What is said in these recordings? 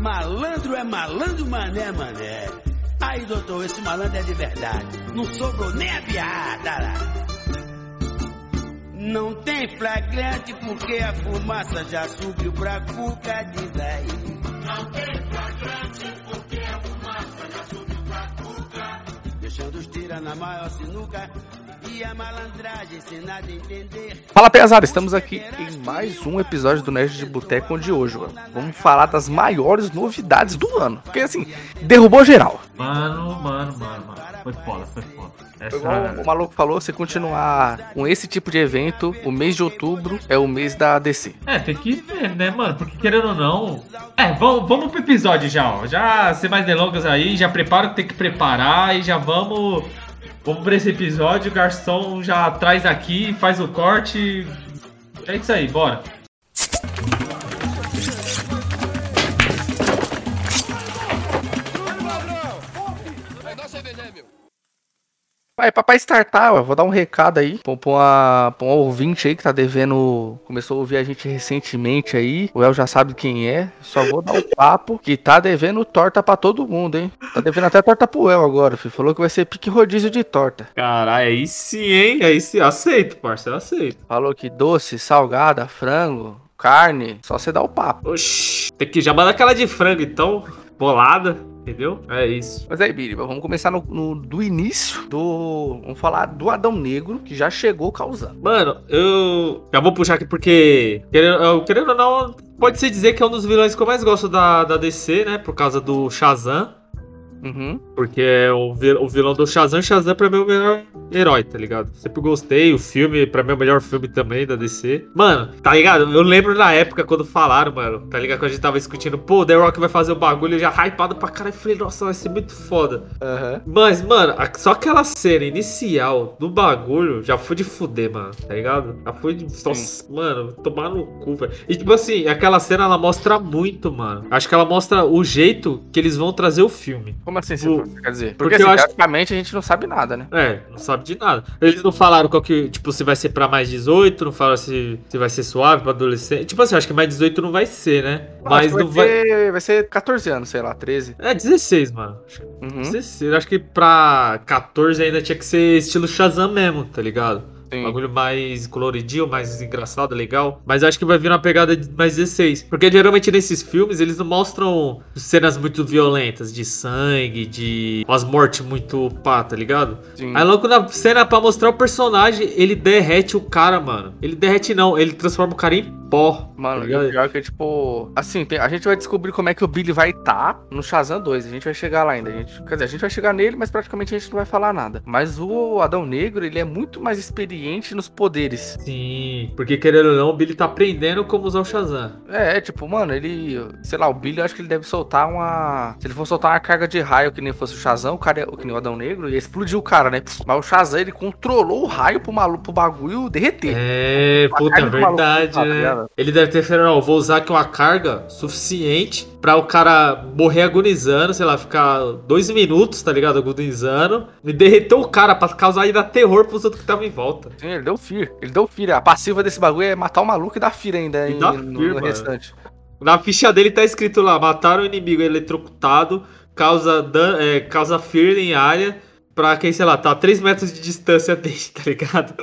Malandro é malandro, mané, mané. Aí, doutor, esse malandro é de verdade. Não sobrou nem a piada. Não tem flagrante porque a fumaça já subiu pra cuca, diz aí. Não tem flagrante porque a fumaça já subiu pra cuca. Deixando os tira na maior sinuca. Fala pesado, estamos aqui em mais um episódio do Nerd de Boteco, onde hoje mano, vamos falar das maiores novidades do ano. Porque assim, derrubou geral. Mano, mano, mano, mano. Foi foda, foi foda. Essa... Igual o maluco falou, se continuar com esse tipo de evento, o mês de outubro é o mês da DC. É, tem que ver, né, mano? Porque querendo ou não. É, vamos, vamos pro episódio já, ó. Já sem mais delongas aí, já prepara o que tem que preparar e já vamos. Vamos pra esse episódio. O garçom já traz aqui, faz o corte. É isso aí, bora. Vai, papai startar, eu vou dar um recado aí pra, pra, uma, pra um ouvinte aí que tá devendo. Começou a ouvir a gente recentemente aí. O El já sabe quem é. Só vou dar o um papo que tá devendo torta pra todo mundo, hein? Tá devendo até torta pro El agora, filho. Falou que vai ser pique rodízio de torta. Caralho, aí sim, hein? Aí sim, aceito, parceiro, aceito. Falou que doce, salgada, frango, carne, só você dá o papo. Oxi, tem que já mandar aquela de frango então, bolada. Entendeu? É isso. Mas aí, Biriba, vamos começar no, no, do início do. Vamos falar do Adão Negro, que já chegou causando. Mano, eu. Já vou puxar aqui porque. Querendo, querendo ou não, pode-se dizer que é um dos vilões que eu mais gosto da, da DC, né? Por causa do Shazam. Uhum. Porque é o, o vilão do Shazam, Shazam pra mim é o melhor herói, tá ligado? Sempre gostei, o filme, pra mim é o melhor filme também da DC. Mano, tá ligado? Eu lembro na época quando falaram, mano, tá ligado? Quando a gente tava discutindo, pô, The Rock vai fazer o bagulho, eu já hypado pra caralho, falei, nossa, vai ser muito foda. Uhum. Mas, mano, só aquela cena inicial do bagulho já foi de fuder, mano, tá ligado? Já foi de. Nossa, mano, tomar no cu, velho. E tipo assim, aquela cena ela mostra muito, mano. Acho que ela mostra o jeito que eles vão trazer o filme. Como assim, O- quer dizer? porque Porque, assim, acho- praticamente a gente não sabe nada, né? É, não sabe de nada. Eles não falaram qual que, tipo, se vai ser pra mais 18, não falaram se, se vai ser suave pra adolescente. Tipo assim, acho que mais 18 não vai ser, né? Mas Acho que não vai. Ser, vai ser 14 anos, sei lá, 13. É 16, mano. Acho que Uhum. 16. Acho que pra 14 ainda tinha que ser estilo Shazam mesmo, tá ligado? Sim. Bagulho mais coloridinho, mais engraçado, legal. Mas acho que vai vir uma pegada de mais 16. Porque geralmente nesses filmes eles não mostram cenas muito violentas, de sangue, de umas mortes muito pá, tá ligado? Sim. Aí logo na cena pra mostrar o personagem, ele derrete o cara, mano. Ele derrete não, ele transforma o cara em pó. Mano, tá pior é que, tipo, assim, a gente vai descobrir como é que o Billy vai estar no Shazam 2. A gente vai chegar lá ainda. A gente, quer dizer, a gente vai chegar nele, mas praticamente a gente não vai falar nada. Mas o Adão Negro, ele é muito mais experiente nos poderes. Sim, porque querendo ou não, o Billy tá aprendendo como usar o Shazam. É, é, tipo, mano, ele. Sei lá, o Billy, eu acho que ele deve soltar uma. Se ele for soltar uma carga de raio que nem fosse o Shazam, o cara, o que nem o Adão Negro, ia explodir o cara, né? Mas o Shazam, ele controlou o raio pro maluco, pro bagulho derreter. É, puta, carga do maluco verdade, tá né? Ligado? Ele deve ter falado, ó, vou usar aqui uma carga suficiente pra o cara morrer agonizando, sei lá, ficar dois minutos, tá ligado? Agonizando. E derreter o cara pra causar ainda terror pros outros que estavam em volta. Sim, ele deu fear. Ele deu fear. A passiva desse bagulho é matar o maluco e dar fear ainda E em- dá no, fear, no mano. restante. Na ficha dele tá escrito lá: mataram o inimigo eletrocutado, causa, dan é, causa fear em área pra quem, sei lá, tá a 3 metros de distância dele, tá ligado?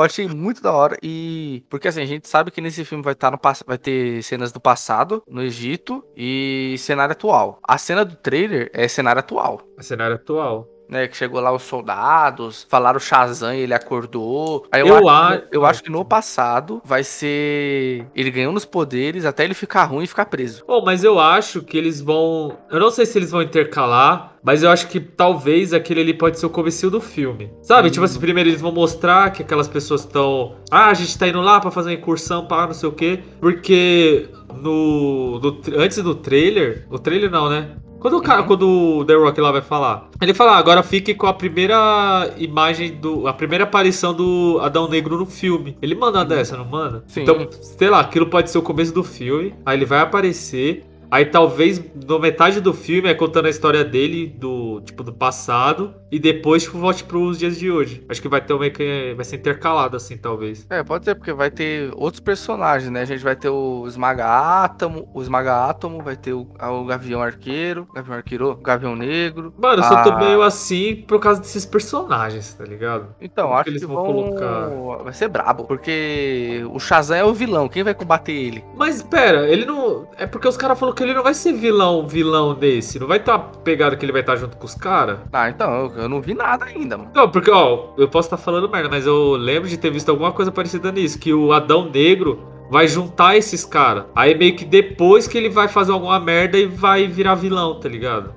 Eu achei muito da hora e porque assim, a gente sabe que nesse filme vai estar no pass- vai ter cenas do passado, no Egito e cenário atual. A cena do trailer é cenário atual. O cenário atual. Né, que chegou lá os soldados, falaram Shazam e ele acordou. Aí eu, Eu acho, a- eu acho que no passado vai ser ele ganhando os poderes até ele ficar ruim e ficar preso. Bom, mas eu acho que eles vão. Eu não sei se eles vão intercalar, mas eu acho que talvez aquele ali pode ser o comecinho do filme. Sabe? Hum. Tipo assim, primeiro eles vão mostrar que aquelas pessoas estão. Ah, a gente tá indo lá pra fazer uma incursão, pá, não sei o quê. Porque no. no antes do trailer. O trailer não, né? Quando o cara, Uhum. quando o The Rock lá vai falar, ele fala, "Ah, agora fique com a primeira imagem do, a primeira aparição do Adão Negro no filme. Ele manda uma dessa, não manda? Sim. Então, sei lá, aquilo pode ser o começo do filme, aí ele vai aparecer, Aí talvez no metade do filme é contando a história dele, do tipo do passado, e depois tipo, volte pros dias de hoje. Acho que vai ter meio que vai ser intercalado assim, talvez. É, pode ser, porque vai ter outros personagens, né? A gente vai ter o Esmaga Átomo, o Esmaga Átomo, vai ter o, o Gavião Arqueiro, Gavião Arqueiro, Gavião Negro. Mano, eu só tô meio assim por causa desses personagens, tá ligado? Então, Como acho que eles que vão, vão colocar. Vai ser brabo, porque o Shazam é o vilão, quem vai combater ele? Mas pera, ele não. É porque os caras falaram que ele não vai ser vilão, vilão desse. Não vai estar tá pegado que ele vai estar tá junto com os caras? Ah, então, eu, eu, não vi nada ainda, mano. Não, porque, ó, eu posso estar tá falando merda, mas eu lembro de ter visto alguma coisa parecida nisso. Que o Adão Negro vai juntar esses caras. Aí meio que depois que ele vai fazer alguma merda e vai virar vilão, tá ligado?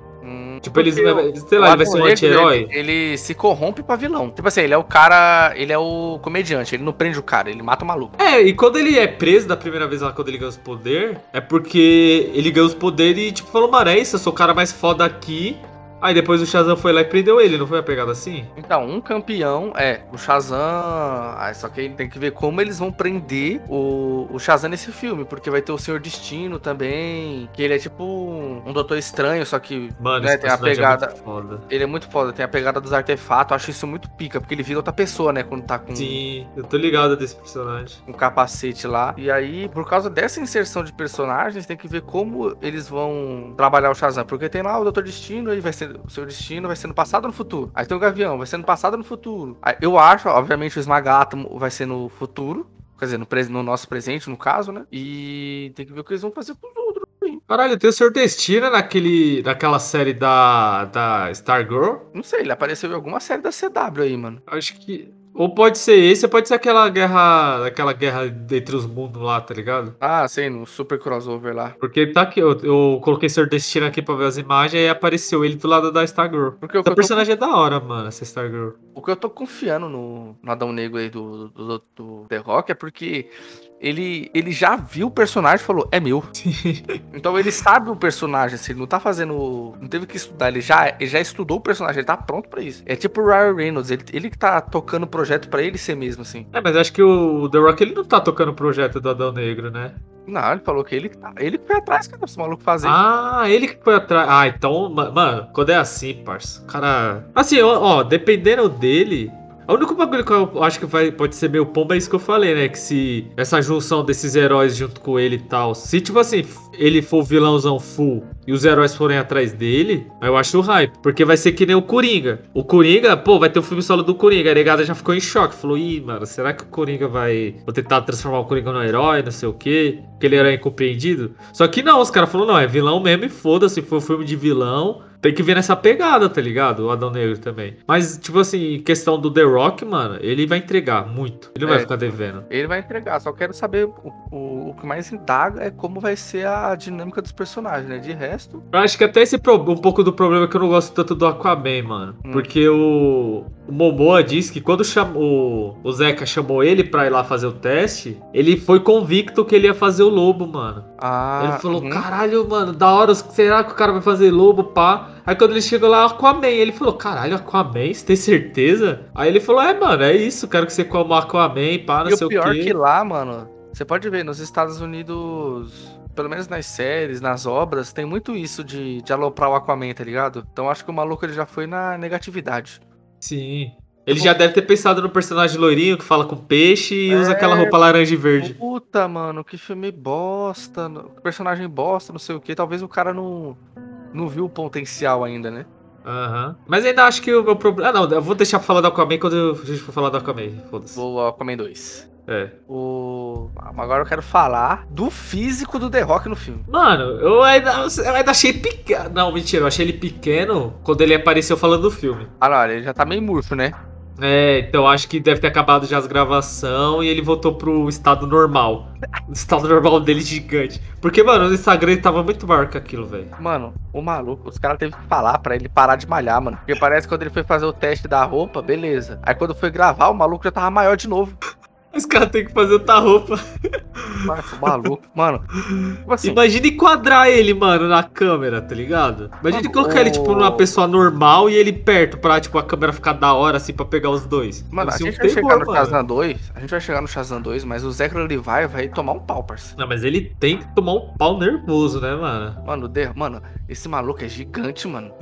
Tipo, eles, sei lá, ele vai ser um anti-herói. Ele, ele, se corrompe pra vilão. Tipo assim, ele é o cara, ele é o comediante, ele não prende o cara, ele mata o maluco. É, e quando ele é preso da primeira vez lá, quando ele ganha os poderes, é porque ele ganha os poderes e, tipo, falou, mano, é isso, eu sou o cara mais foda aqui, Aí depois o Shazam foi lá e prendeu ele, não foi a pegada assim? Então, um campeão é o Shazam. Ah, só que tem que ver como eles vão prender o, o Shazam nesse filme, porque vai ter o Senhor Destino também, que ele é tipo um Doutor Estranho, só que Mano, né, tem a é pegada. É foda. Ele é muito foda, tem a pegada dos artefatos. Eu acho isso muito pica, porque ele vira outra pessoa, né? Quando tá com. Sim, eu tô ligado desse personagem. Um capacete lá. E aí, por causa dessa inserção de personagens, tem que ver como eles vão trabalhar o Shazam, porque tem lá o Doutor Destino, ele vai ser o seu destino vai ser no passado ou no futuro. Aí tem o Gavião, vai ser no passado ou no futuro. Aí, eu acho, obviamente, o Esmagátomo vai ser no futuro. Quer dizer, no, no, nosso presente, no caso, né? E tem que ver o que eles vão fazer com os outros. Caralho, tem o Senhor Destino naquele, naquela série da, da Stargirl? Não sei, ele apareceu em alguma série da CW aí, mano. Acho que. Ou pode ser esse, ou pode ser aquela guerra. Aquela guerra entre os mundos lá, tá ligado? Ah, sim, no super crossover lá. Porque tá aqui, eu, eu coloquei Sr. Destino aqui pra ver as imagens e apareceu ele do lado da Stargirl. Porque o personagem tô... é da hora, mano, essa Stargirl. O que eu tô confiando no, no Adão Negro aí do, do, do, do The Rock é porque ele, ele já viu o personagem e falou, é meu. então ele sabe o personagem, assim, ele não tá fazendo. Não teve que estudar, ele já, ele já estudou o personagem, ele tá pronto pra isso. É tipo o Ryan Reynolds, ele, ele que tá tocando o projeto pra ele ser mesmo, assim. É, mas acho que o The Rock ele não tá tocando o projeto do Adão Negro, né? Não, ele falou que ele, tá, ele foi atrás que esse maluco fazer. Ah, ele que foi atrás. Ah, então, mano, quando é assim, parça, cara. Assim, ó, ó dependendo dele, o único bagulho que eu acho que vai, pode ser meio pomba é isso que eu falei, né? Que se essa junção desses heróis junto com ele e tal. Se, tipo assim, ele for o vilãozão full e os heróis forem atrás dele, eu acho o hype. Porque vai ser que nem o Coringa. O Coringa, pô, vai ter o filme solo do Coringa. A negada já ficou em choque. Falou, ih, mano, será que o Coringa vai. Vou tentar transformar o Coringa no herói, não sei o quê? Aquele herói incompreendido. Só que não, os caras falaram, não, é vilão mesmo e foda-se, foi um filme de vilão. Tem que ver nessa pegada, tá ligado? O Adão Negro também. Mas, tipo assim, questão do The Rock, mano, ele vai entregar muito. Ele não é, vai ficar devendo. Ele vai entregar, só quero saber o, o, o, que mais indaga é como vai ser a dinâmica dos personagens, né? De resto. Eu acho que até esse um pouco do problema é que eu não gosto tanto do Aquaman, mano. Hum. Porque o, o Momoa disse que quando chamou, o Zeca chamou ele pra ir lá fazer o teste, ele foi convicto que ele ia fazer o lobo, mano. Ah, ele falou: uhum. caralho, mano, da hora, será que o cara vai fazer lobo, pá? Aí quando ele chegou lá, Aquaman, ele falou, caralho, Aquaman, você tem certeza? Aí ele falou, é, mano, é isso, quero que você coma Aquaman, pá, não e sei o quê. E o pior que lá, mano, você pode ver, nos Estados Unidos, pelo menos nas séries, nas obras, tem muito isso de, de aloprar o Aquaman, tá ligado? Então acho que o maluco ele já foi na negatividade. Sim. Ele já deve ter pensado no personagem loirinho que fala com peixe e é, usa aquela roupa laranja e verde. Puta, mano, que filme bosta. Personagem bosta, não sei o que. Talvez o cara não, não viu o potencial ainda, né? Aham. Uhum. Mas ainda acho que o meu problema. Ah, não, eu vou deixar pra falar do Aquaman quando a gente for falar do Aquaman. Foda-se. Vou ao Aquaman 2. É. O... Agora eu quero falar do físico do The Rock no filme. Mano, eu ainda, eu ainda achei pequeno. Não, mentira, eu achei ele pequeno quando ele apareceu falando do filme. Ah, não, ele já tá meio murcho, né? É, então acho que deve ter acabado já as gravações e ele voltou pro estado normal. o estado normal dele gigante. Porque, mano, no Instagram ele tava muito maior que aquilo, velho. Mano, o maluco, os caras teve que falar pra ele parar de malhar, mano. Porque parece que quando ele foi fazer o teste da roupa, beleza. Aí quando foi gravar, o maluco já tava maior de novo. Os caras têm que fazer outra roupa. Nossa, maluco. Mano, tipo assim, Imagina enquadrar ele, mano, na câmera, tá ligado? Imagina Mano, colocar ele, tipo, numa pessoa normal e ele perto pra, tipo, a câmera ficar da hora, assim, pra pegar os dois. mano, a Deve ser gente um vai chegar no mano. Shazam 2. A gente vai chegar no Shazam 2, mas o Zachary Levi vai tomar um pau, parceiro. Não, mas ele tem que tomar um pau nervoso, né, mano? Mano, de- mano, esse maluco é gigante, mano.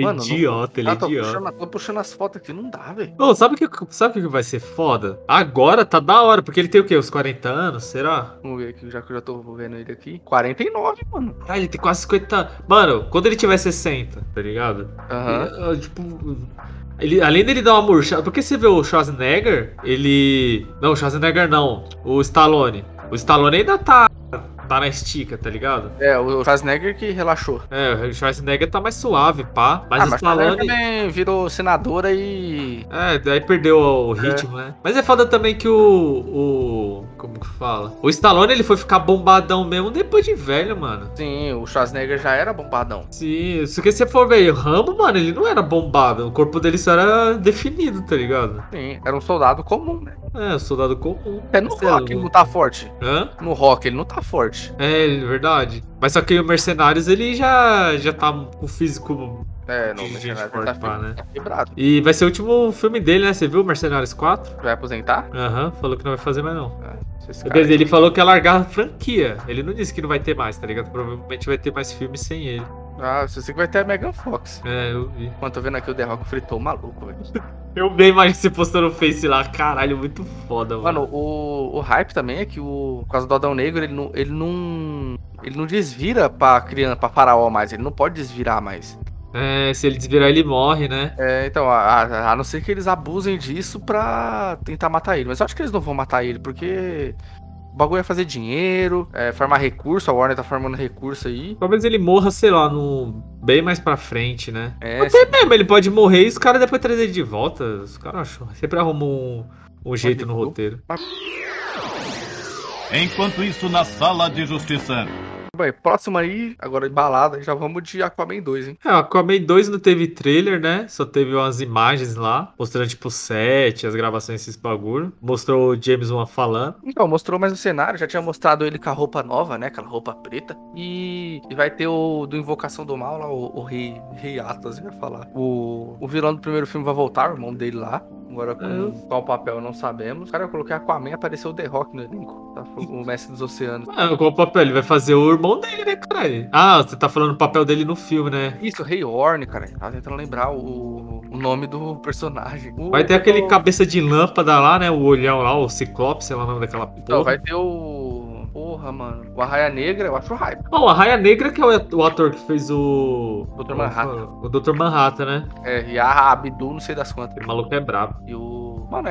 Mano, não- idiota, ele é Ah, tô, idiota. puxando, tô puxando as fotos aqui, não dá, velho. Ô, sabe o que, sabe que vai ser foda? Agora tá da hora, porque ele tem o quê? Uns 40 anos, será? Vamos ver aqui, já que eu já tô vendo ele aqui. 49, mano. Ah, ele tem quase 50. Mano, quando ele tiver 60, tá ligado? Aham. É, tipo. Ele, além dele dar uma murchada. Porque você vê o Schwarzenegger, ele. Não, o Schwarzenegger não. O Stallone. O Stallone ainda tá. Tá na estica, tá ligado? É, o Schwarzenegger que relaxou. É, o Schwarzenegger tá mais suave, pá. Mas ah, o mas Stallone. também virou senadora e... É, daí perdeu o ritmo, né? Mas é foda também que o. O. Como que fala? O Stallone ele foi ficar bombadão mesmo depois de velho, mano. Sim, o Schwarzenegger já era bombadão. Sim, se que você for ver o Rambo, mano, ele não era bombado. O corpo dele só era definido, tá ligado? Sim, era um soldado comum, né? É, soldado comum. Até no é rock ele não tá forte. Hã? No rock ele não tá forte. É, é verdade. Mas só que o Mercenários ele já, já tá com o físico. É, no Gente Mercenário forte, tá, né? tá quebrado. E vai ser o último filme dele, né? Você viu Mercenários 4? Vai aposentar? Aham, falou que não vai fazer mais não. É, ele falou que ia largar a franquia. Ele não disse que não vai ter mais, tá ligado? Provavelmente vai ter mais filmes sem ele. Ah, você sei que vai ter a Megan Fox. É, eu vi. Mano, tô vendo aqui o The Rock fritou maluco, velho. Eu vi a imagem que você postou no Face lá. Caralho, muito foda, mano. Mano, o, o hype também é que o. Por causa do Adão Negro, ele não. Ele não. Ele não desvira pra criança, pra faraó mais. Ele não pode desvirar mais. É, se ele desvirar, ele morre, né? É, então, a, a- a não ser que eles abusem disso pra tentar matar ele. Mas eu acho que eles não vão matar ele, porque. O bagulho é fazer dinheiro, é formar recurso, a Warner tá formando recurso aí. Talvez ele morra, sei lá, no... bem mais pra frente, né? É, Até mesmo, ele pode morrer e os caras depois trazem ele de volta. Os caras acham- sempre arrumam um, um jeito no roteiro. Enquanto isso, na sala de justiça. Bem, próximo aí, agora embalada, já vamos de Aquaman 2, hein? É, Aquaman 2 não teve trailer, né? Só teve umas imagens lá, mostrando tipo set, as gravações desses bagulho. Mostrou o James Wan falando. Então, mostrou mais o cenário, já tinha mostrado ele com a roupa nova, né? Aquela roupa preta. E, e vai ter o do Invocação do Mal lá, o, o Rei, Rei Atlas, ia falar. O, o vilão do primeiro filme vai voltar, o irmão dele lá. Agora com É. qual papel não sabemos. Cara, eu coloquei Aquaman, apareceu o The Rock no elenco. Tá? O mestre dos oceanos. Ah, qual o papel? Ele vai fazer o irmão dele, né, caralho? Ah, você tá falando o papel dele no filme, né? Isso, Rei Horn, cara. Tava tentando lembrar o, o nome do personagem. O- Vai ter aquele o- cabeça de lâmpada lá, né? O olhão lá, o Ciclope, sei lá o nome daquela porra. Então, vai ter o. Porra, mano. O Arraia Negra, eu acho hype. Bom, a Raia Negra que é o o ator que fez o... Dr. Manhattan. O Dr. Manhattan, né? É, e a Abdu, não sei das quantas. O maluco é brabo. E o. Mano,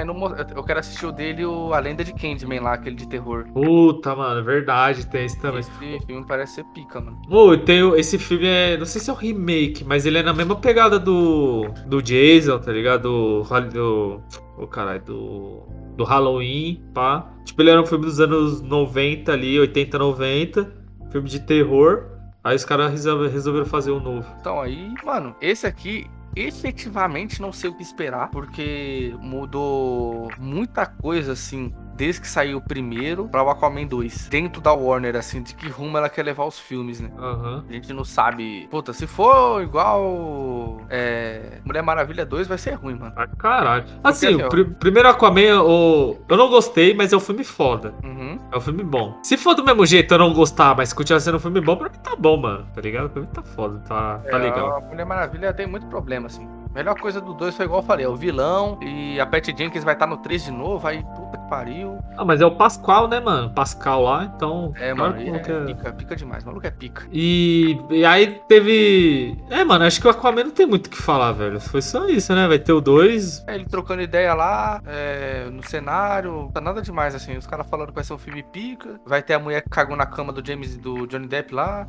eu quero assistir o dele, o A Lenda de Candyman lá, aquele de terror. Puta, mano, é verdade, tem esse também. Esse filme parece ser pica, mano. Ô, tem o- esse filme é. Não sei se é o remake, mas ele é na mesma pegada do. Do Jason, tá ligado? Do. Do Ô, caralho, do. Do Halloween, pá. Tipo, ele era um filme dos anos 90 ali, 80, 90. Filme de terror. Aí os caras resolve- resolveram fazer um novo. Então aí, mano, esse aqui efetivamente não sei o que esperar, porque mudou muita coisa assim. Desde que saiu o primeiro pra o Aquaman 2. Dentro da Warner, assim, de que rumo ela quer levar os filmes, né? Aham. A gente não sabe. Puta, se for igual. É. Mulher Maravilha 2, vai ser ruim, mano. Ah, caralho. Assim, assim, o ó. pri- primeiro Aquaman, o... eu não gostei, mas é um filme foda. Uhum. É um filme bom. Se for do mesmo jeito eu não gostar, mas continuar sendo um filme bom, pra mim tá bom, mano. Tá ligado? Pra mim tá foda, tá, tá É, legal. A Mulher Maravilha tem muito problema, assim. Melhor coisa do 2 foi igual eu falei, é o vilão e a Patty Jenkins vai estar no 3 de novo, aí puta que pariu. Ah, mas é o Pascoal, né, mano? Pascal lá, então. É, claro mano, é quer- pica, pica demais, o maluco é pica. E, e aí teve. É, mano, acho que o Aquaman não tem muito o que falar, velho. Foi só isso, né? Vai ter o 2. É, ele trocando ideia lá, é, no cenário, tá nada demais, assim. Os caras falando que vai ser um filme pica, vai ter a mulher que cagou na cama do James e do Johnny Depp lá.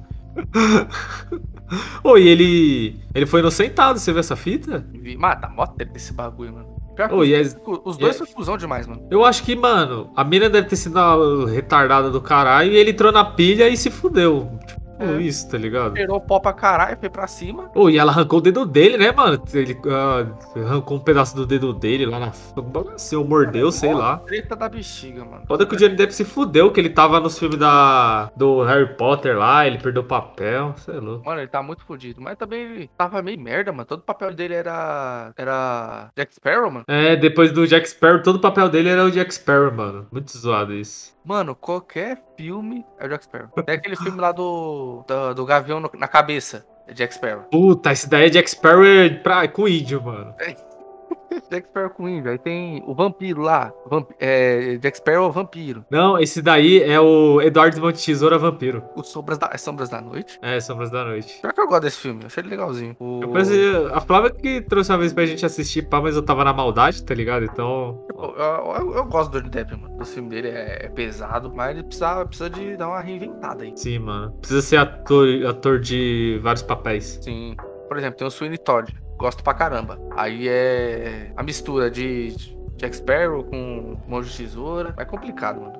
Ô, e ele. Ele foi inocentado, você viu essa fita? Vi- Mano, tá mó treta desse bagulho, mano. Pior Ô, os, é- os dois é- são fusão demais, mano. Eu acho que, mano, a mina deve ter sido retardada do caralho e ele entrou na pilha e se fudeu. Tipo, É. isso, tá ligado? Tirou o pó pra caralho, foi pra cima. Pô, e ela arrancou o dedo dele, né, mano? Ele ah, arrancou um pedaço do dedo dele lá na. Se eu mordeu, sei lá. Treta da bexiga, mano. Foda que o Johnny Depp se fudeu, que ele tava nos filmes da, do Harry Potter lá, ele perdeu o papel, sei lá. Mano, ele tá muito fodido. Mas também ele tava meio merda, mano. Todo o papel dele era. Era. Jack Sparrow, mano. É, depois do Jack Sparrow, todo o papel dele era o Jack Sparrow, mano. Muito zoado isso. Mano, qualquer filme é o Jack Sparrow. Tem aquele filme lá do. Do, do Gavião no- na cabeça. É Jack Sparrow. Puta, esse daí é Jack Sparrow é pra, com índio, mano. Jack Sparrow tem o vampiro lá. Vamp... É, Jack Sparrow é o vampiro. Não, esse daí é o Eduardo Monte Tesoura Vampiro. O Sombras da, é Sombras da Noite. É, Sombras da Noite. Pior que eu gosto desse filme. Eu achei ele legalzinho. O... Depois, eh, a Flávia que trouxe uma vez pra gente assistir, pá, mas eu tava na maldade, tá ligado? Então. Eu, eu- eu- eu gosto do Johnny Depp, mano. O filme dele é, é pesado, mas ele precisa, precisa de dar uma reinventada aí. Sim, mano. Precisa ser ator, ator de vários papéis. Sim. Por exemplo, tem o Sweeney Todd. Gosto pra caramba. Aí é a mistura de Jack Sparrow com de Tesoura. É complicado, mano.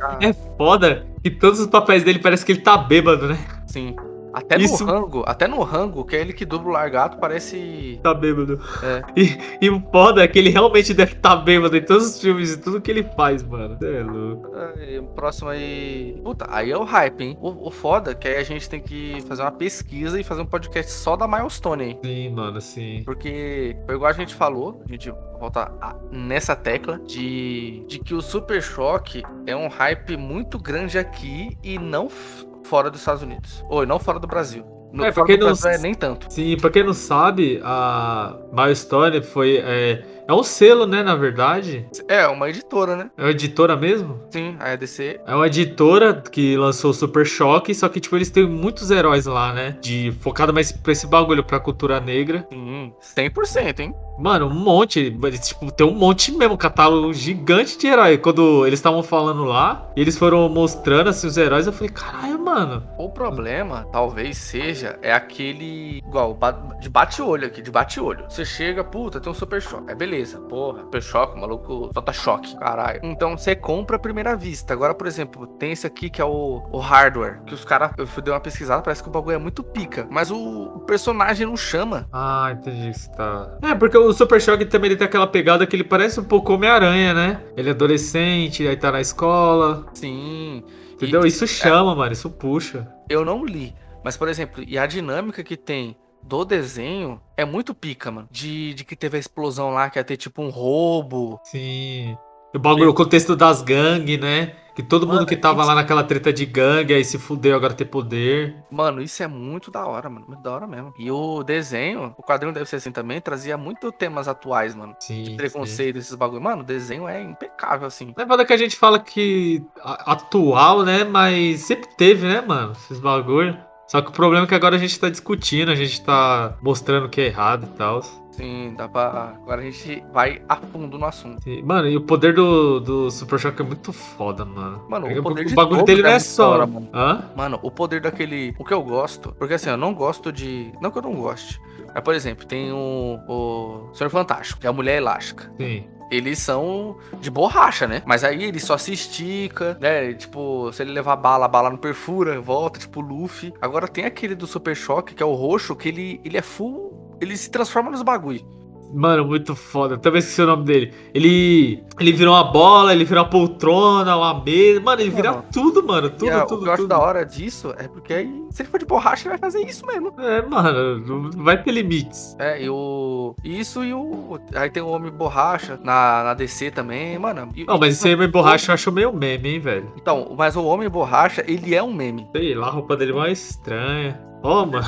Ah, É foda que todos os papéis dele parece que ele tá bêbado, né? Sim. Até Isso- no rango, até no rango, que é ele que dubla o largato, parece. Tá bêbado. É. E, e o foda é que ele realmente deve estar tá bêbado em todos os filmes e tudo que ele faz, mano. É louco. Aí, o próximo aí. Puta, aí é o hype, hein? O, o foda é que aí a gente tem que fazer uma pesquisa e fazer um podcast só da Milestone aí. Sim, mano, sim. Porque foi igual a gente falou, a gente volta a- nessa tecla de, de que o Super Choque é um hype muito grande aqui e não fora dos Estados Unidos. Ou não fora do Brasil. No, É, porque do não- Brasil é nem tanto. Sim, pra quem não sabe, a Milestone foi. É, é um selo, né, na verdade. É, uma editora, né? É uma editora mesmo? Sim, a EDC. É uma editora que lançou o Super Choque, só que, tipo, eles têm muitos heróis lá, né? De focado mais pra esse bagulho, pra cultura negra. Sim, 100%, hein? Mano, um monte. Tipo, tem um monte mesmo, um catálogo gigante de herói. Quando eles estavam falando lá, e eles foram mostrando assim os heróis, eu falei, caralho, mano. O problema, talvez seja, é aquele. Igual, de bate-olho aqui, de bate-olho. Você chega, puta, tem um super choque. É beleza, porra, super choque, maluco solta choque, caralho. Então você compra à primeira vista. Agora, por exemplo, tem esse aqui que é o, o hardware, que os caras. Eu fui dar uma pesquisada, parece que o bagulho é muito pica. Mas o, o personagem não chama. Ah, entendi que você tá. É, porque o Super Choque também ele tem aquela pegada que ele parece um pouco Homem-Aranha, né? Ele é adolescente, aí tá na escola. Sim. Entendeu? E- Isso chama, mano, isso puxa. Eu não li. Mas, por exemplo, e a dinâmica que tem do desenho é muito pica, mano. De, de que teve a explosão lá, que ia ter tipo um roubo. Sim. O bagulho, o contexto das gangues, né? Que todo mundo Mano, que tava isso- lá naquela treta de gangue, aí se fudeu, agora tem poder. Mano, isso é muito da hora, mano. Muito da hora mesmo. E o desenho, o quadrinho deve ser assim também, trazia muito temas atuais, mano. Sim. sim. Preconceito, esses bagulho. Mano, o desenho é impecável, assim. Não é que a gente fala que atual, né? Mas sempre teve, né, mano? Esses bagulho. Só que o problema é que agora a gente tá discutindo, a gente tá mostrando que é errado e tal. Sim, dá pra. Agora a gente vai a fundo no assunto. Mano, e o poder do, do Super Choque é muito foda, mano. Mano, o Porque poder de bagulho todos dele não é é muito da só. hora, mano. Hã? Mano, o poder daquele. O que eu gosto. Porque assim, eu não gosto de. Não que eu não goste. Mas, por exemplo, tem o. O Senhor Fantástico, que é a mulher elástica. Sim. Eles são de borracha, né? Mas aí ele só se estica, né? Tipo, se ele levar bala, a bala não perfura, volta, tipo Luffy. Agora tem aquele do Super Choque, que é o roxo, que ele, ele é full. Ele se transforma nos bagulho. Mano, muito foda. Eu também esqueci o nome dele. Ele. Ele virou uma bola, ele virou uma poltrona, uma mesa. Mano, ele vira Mano. tudo, mano. Tudo, a- tudo, o que eu acho da hora disso é porque aí, se ele for de borracha, ele vai fazer isso mesmo. É, mano, não vai ter limites. É, e o. Isso e o. Aí tem o Homem Borracha na, na DC também, mano. E- Não, mas esse aí borracha eu acho meio meme, hein, velho. Então, mas o Homem Borracha, ele é um meme. Sei lá, a roupa dele é mais estranha. Ó, mano.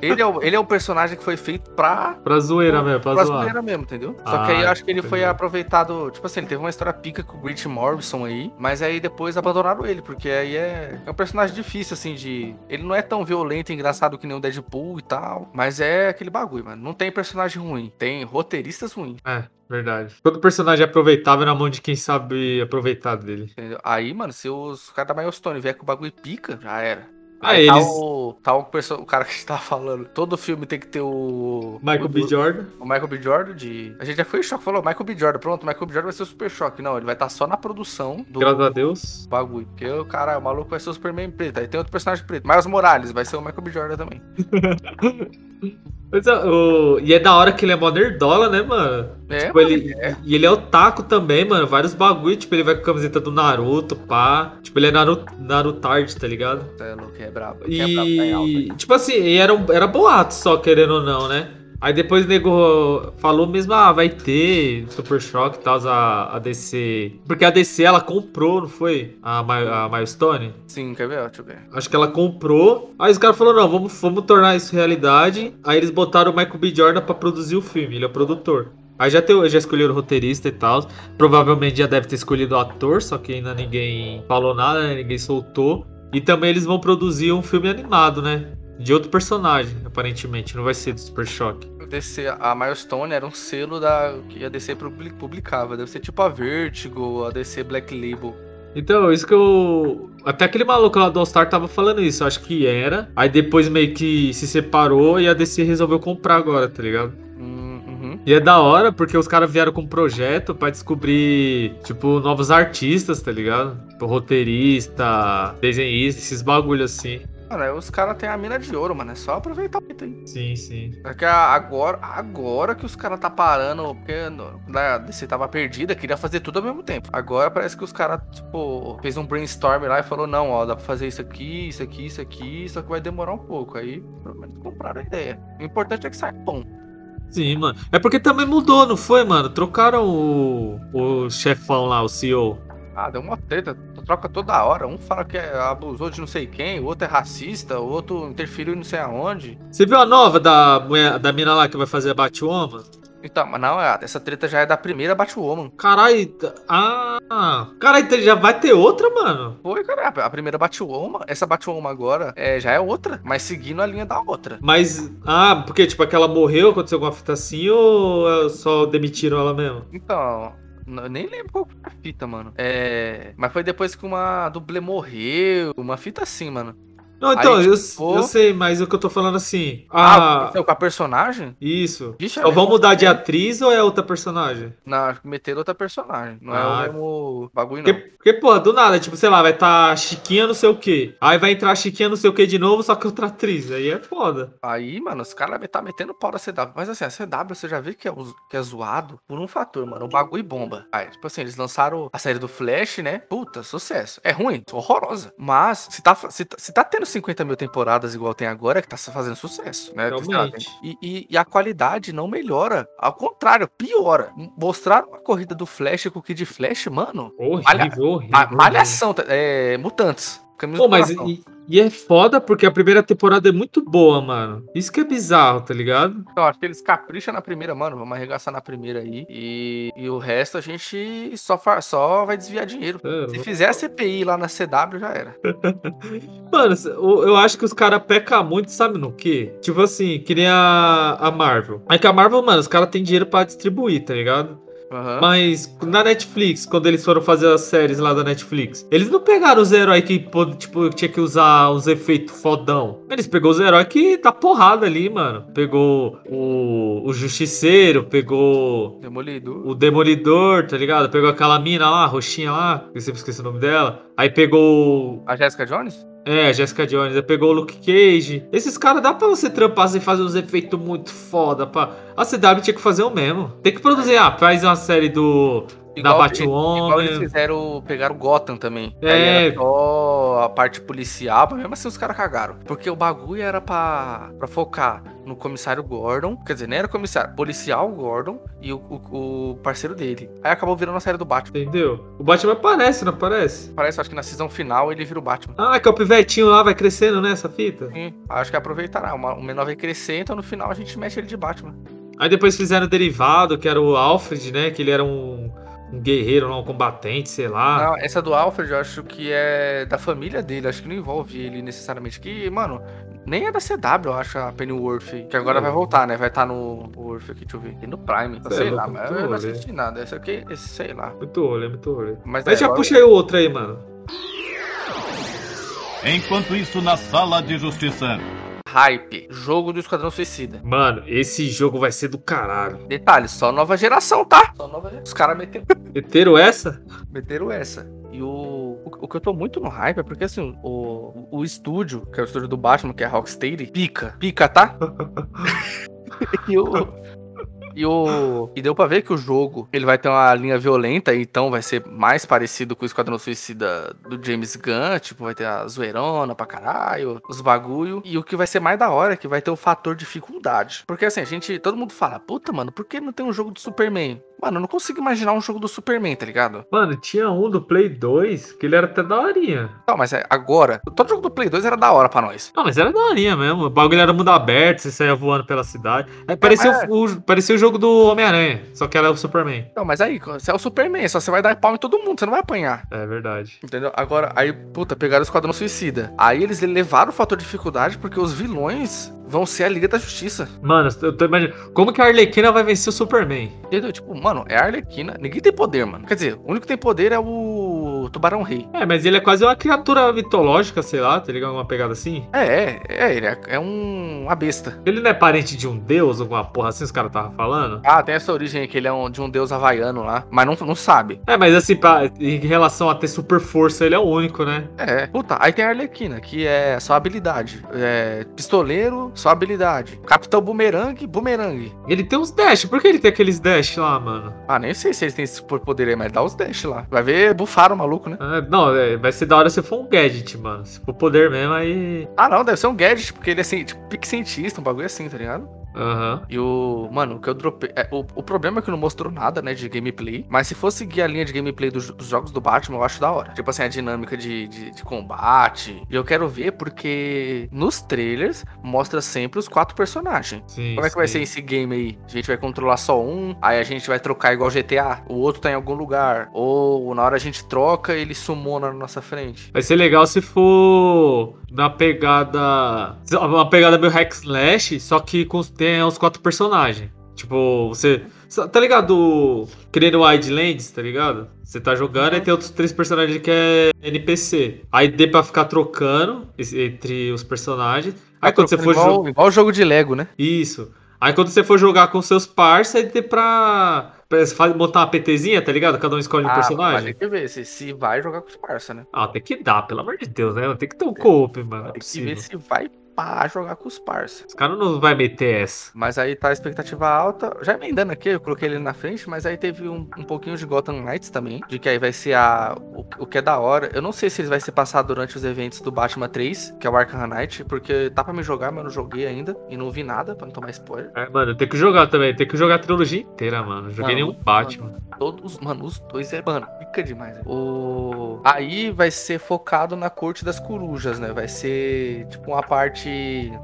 Ele é, o, ele é o personagem que foi feito pra. Pra zoeira mesmo, pra, Pra zoar. zoeira mesmo, entendeu? Só que Ah, aí eu acho que ele foi entendi. aproveitado. Tipo assim, ele teve uma história pica com o Grant Morrison aí. Mas aí depois abandonaram ele, porque aí é, é um personagem difícil, assim, de. Ele não é tão violento e engraçado que nem o Deadpool e tal. Mas é aquele bagulho, mano. Não tem personagem ruim. Tem roteiristas ruins. É, verdade. Todo personagem é aproveitável na mão de quem sabe aproveitar dele. Entendeu? Aí, mano, se os caras da Milestone vier com o bagulho pica, já era. Aí tá eles. o, tá o, perso- o cara que tá falando. Todo filme tem que ter o. Michael o, B. Jordan. O Michael B. Jordan de. A gente já foi em choque, falou Michael B. Jordan. Pronto, o Michael B. Jordan vai ser o super choque. Não, ele vai estar só na produção do Graças a Deus. bagulho. Porque o cara, o maluco vai ser o Superman preto. Aí tem outro personagem preto. Miles Morales vai ser o Michael B. Jordan também. Mas, o- E é da hora que ele é mó nerdola, né, mano? É, Tipo, ele, E ele é otaku também, mano. Vários bagulho. Tipo, ele vai com a camiseta do Naruto, pá. Tipo, ele é Naruto, Narutard, tá ligado? É louco, é brabo. Que é brabo. E, tipo assim, e era, um- era boato só, querendo ou não, né? Aí depois o nego falou mesmo, ah, vai ter Super Choque e tal, a, a DC. Porque a DC ela comprou, não foi? A, a Milestone? Sim, quer ver? Deixa eu ver. Acho que ela comprou. Aí os caras falaram, não, vamos, vamos tornar isso realidade. Aí eles botaram o Michael B. Jordan pra produzir o filme, ele é o produtor. Aí já, tem, já escolheram o roteirista e tal. Provavelmente já deve ter escolhido o ator, só que ainda ninguém falou nada, né? ninguém soltou. E também eles vão produzir um filme animado, né? De outro personagem, aparentemente. Não vai ser do Super Choque. DC, a Milestone era um selo da, que a DC publi- publicava. Deve ser tipo a Vertigo, a DC Black Label. Então, isso que eu. Até aquele maluco lá do All Star tava falando isso, eu acho que era. Aí depois meio que se separou e a DC resolveu comprar agora, tá ligado? E é da hora porque os caras vieram com um projeto pra descobrir, tipo, novos artistas, tá ligado? Tipo, roteirista, desenhista, esses bagulho assim. Mano, aí os caras têm a mina de ouro, mano. É só aproveitar o que tem. Sim, sim. É que agora, agora que os caras tá parando, porque no- DC tava perdida, queria fazer tudo ao mesmo tempo. Agora parece que os caras, tipo, fez um brainstorm lá e falou, não, ó, dá pra fazer isso aqui, isso aqui, isso aqui, só que vai demorar um pouco. Aí, pelo menos, compraram a ideia. O importante é que saia bom. Sim, mano. É porque também mudou, não foi, mano? Trocaram o, o chefão lá, o CEO. Ah, deu uma treta, troca toda hora. Um fala que é- abusou de não sei quem, o outro é racista, o outro interferiu em não sei aonde. Você viu a nova da, mulher, da mina lá que vai fazer a Batwoman? Então, mas não, essa treta já é da primeira Batwoman. Caralho. Ah. Caralho, então já vai ter outra, mano? Foi, cara, a primeira Batwoman, essa Batwoman agora é, já é outra, mas seguindo a linha da outra. Mas. Ah, porque, tipo, aquela morreu, aconteceu alguma fita assim ou é só demitiram ela mesmo? Então, eu nem lembro qual foi a fita, mano. É. Mas foi depois que uma dublê morreu, uma fita assim, mano. Não, então, eu, tipo- eu sei, mas o que eu tô falando assim. Ah, Ah, foi com a personagem? isso. Vixe, Só é vão mudar de atriz ou é outra personagem? Não, meteram outra personagem. Não é Ah. o mesmo bagulho, não. Porque, porque, pô, do nada, tipo, sei lá, vai tá Chiquinha não sei o quê. Aí vai entrar Chiquinha não sei o quê de novo, só que outra atriz. Aí é foda. Aí, mano, os caras tá metendo pau na CW. Mas assim, a CW você já vê que é, que é zoado por um fator, mano. O bagulho bomba. Aí, tipo assim, eles lançaram a série do Flash, né? Puta, sucesso. É ruim, horrorosa. Mas, se tá, se, tá- se tá tendo 50 mil temporadas igual tem agora, que tá fazendo sucesso, né? E, e- e a qualidade não melhora. Ao contrário, piora. Mostraram a corrida do Flash com o Kid Flash, mano. Horrível, Malha- horrível. Ma- malhação, tá- é, mutantes. Camisa Pô, mas e, e é foda porque a primeira temporada é muito boa, mano. Isso que é bizarro, tá ligado? Então, acho que eles capricham na primeira, mano. Vamos arregaçar na primeira aí. E, e o resto a gente só, só vai desviar dinheiro. É, Se fizer a CPI lá na CW, já era. Mano, eu eu acho que os caras pecam muito, sabe no quê? Tipo assim, que nem a, a Marvel. É que a Marvel, mano, os caras têm dinheiro pra distribuir, tá ligado? Aham. Mas na Netflix, quando eles foram fazer as séries lá da Netflix, eles não pegaram os heróis que, tipo, tinha que usar os efeitos fodão. Eles pegou os heróis que dá porrada ali, mano. Pegou o, o Justiceiro, pegou Demolidor. o Demolidor, tá ligado? Pegou aquela mina lá, a roxinha lá, eu sempre esqueci o nome dela. Aí pegou. A Jessica Jones? É, Jessica Jones, aí pegou o Luke Cage. Esses caras dá pra você trampar sem fazer uns efeitos muito foda. Pá. A CW tinha que fazer o mesmo. Tem que produzir, ah, faz uma série do. Da Igual eles Batwoman. fizeram, pegaram o Gotham também. É. Só a parte policial, mas mesmo assim os caras cagaram. Porque o bagulho era pra, pra focar no comissário Gordon. Quer dizer, nem era comissário, policial Gordon e o, o- o parceiro dele. Aí acabou virando a série do Batman. Entendeu? O Batman aparece, não aparece? Parece, acho que na season final ele vira o Batman. Ah, que é o pivetinho lá, vai crescendo, né, essa fita? Sim, acho que aproveitará. O menor vai crescer, então no final a gente mexe ele de Batman. Aí depois fizeram o derivado, que era o Alfred, né? Que ele era um, um guerreiro, um combatente, sei lá. Não, essa do Alfred eu acho que é da família dele, acho que não envolve ele necessariamente. Que, mano, nem é da CW, eu acho, a Pennyworth. Que agora vai voltar, né? Vai estar no Worth aqui, deixa eu ver. E no Prime. É sei louco, lá, mas eu não assisti nada. Esse aqui, esse, sei lá. Muito rolê, muito rolê. Mas, Mas é, já agora- puxa aí o outro aí, mano. Enquanto isso, na sala de justiça. Hype. Jogo do Esquadrão Suicida. Mano, esse jogo vai ser do caralho. Detalhe, só nova geração, tá? Só nova geração. Os caras meteram, Meteram essa? meteram essa. E o, o, o que eu tô muito no hype é porque, assim, o, o estúdio, que é o estúdio do Batman, que é a Rocksteady, pica. Pica, tá? e o... E, o, e deu pra ver que o jogo ele vai ter uma linha violenta, então vai ser mais parecido com o Esquadrão Suicida do James Gunn, tipo, vai ter a zoeirona pra caralho, os bagulho. E o que vai ser mais da hora é que vai ter o fator dificuldade. Porque assim, a gente, todo mundo fala, puta, mano, por que não tem um jogo do Superman? Mano, eu não consigo imaginar um jogo do Superman, tá ligado? Mano, tinha um do Play 2 que ele era até daorinha. Não, mas é, agora, todo jogo do Play 2 era da hora pra nós. Não, mas era daorinha mesmo. O bagulho era mundo aberto, você saía voando pela cidade. É, parecia, mas- o, o- parecia o jogo do Homem-Aranha, só que era o Superman. Não, mas aí, você é o Superman, só você vai dar pau em todo mundo, você não vai apanhar. É verdade. Entendeu? Agora, aí, puta, pegaram o Esquadrão Suicida. Aí eles elevaram o fator de dificuldade porque os vilões vão ser a Liga da Justiça. Mano, eu tô imaginando. Como que a Arlequina vai vencer o Superman? Entendeu? Tipo, mano, é a Arlequina. Ninguém tem poder, mano. Quer dizer, o único que tem poder é o Tubarão Rei. É, mas ele é quase uma criatura mitológica, sei lá, tá ligado? Uma pegada assim. É, é, é, ele é, é um, uma besta. Ele não é parente de um deus, alguma porra assim, os caras estavam falando? Ah, tem essa origem aí, que ele é um, de um deus havaiano lá, mas não, não sabe. É, mas assim, pra- em relação a ter super força, ele é o único, né? É, puta, aí tem a Arlequina, que é só habilidade. É, pistoleiro, só habilidade. Capitão Boomerang, Boomerang. Ele tem uns dash, por que ele tem aqueles dash lá, mano? Ah, nem sei se eles têm esse poder aí, mas dá os dash lá. Vai ver, bufaram o maluco, né? Ah, não, é, vai ser da hora se for um gadget, mano. Se for poder mesmo, aí. Ah, não, deve ser um gadget, porque ele é assim, tipo, pique cientista, um bagulho assim, tá ligado? Aham. E o. Mano, o que eu dropei. é, o, o problema é que não mostrou nada, né, de gameplay. Mas se for seguir a linha de gameplay dos, dos jogos do Batman, eu acho da hora. Tipo assim, a dinâmica de, de, de combate. E eu quero ver porque nos trailers mostra sempre os quatro personagens. Sim. Como é que vai sim. ser esse game aí? A gente vai controlar só um, aí a gente vai trocar igual GTA, o outro tá em algum lugar. Ou na hora a gente troca, ele sumona na nossa frente. Vai ser legal se for na pegada. Uma pegada meio hack slash, só que com, tem os quatro personagens. Tipo, você. Tá ligado? Criando Wildlands, tá ligado? Você tá jogando e tem outros três personagens que é NPC. Aí dê pra ficar trocando entre os personagens. Aí quando você for igual, jogar. igual jogo de Lego, né? Isso. Aí quando você for jogar com seus parça, aí dê pra. botar uma PTzinha, tá ligado? Cada um escolhe um Ah, mas personagem. tem que ver se, se vai jogar com os parça, né? Ah, tem que dar, pelo amor de Deus, né? Tem que ter um co-op, mano. É Tem que possível. ver se vai pá jogar com os parça. Os caras não vai meter essa. Mas aí tá a expectativa alta. Já emendando aqui, eu coloquei ele na frente, mas aí teve um, um pouquinho de Gotham Knights também. De que aí vai ser a. O, o que é da hora. Eu não sei se ele vai ser passado durante os eventos do Batman 3, que é o Arkham Knight, porque tá pra me jogar, mas eu não joguei ainda. E não vi nada, pra não tomar spoiler. É, mano, tem que jogar também. Tem que jogar a trilogia inteira, mano. Joguei Não, nenhum Batman. Todos, mano, os dois é, mano, fica demais. né? O aí vai ser focado na corte das corujas, né? Vai ser tipo uma parte,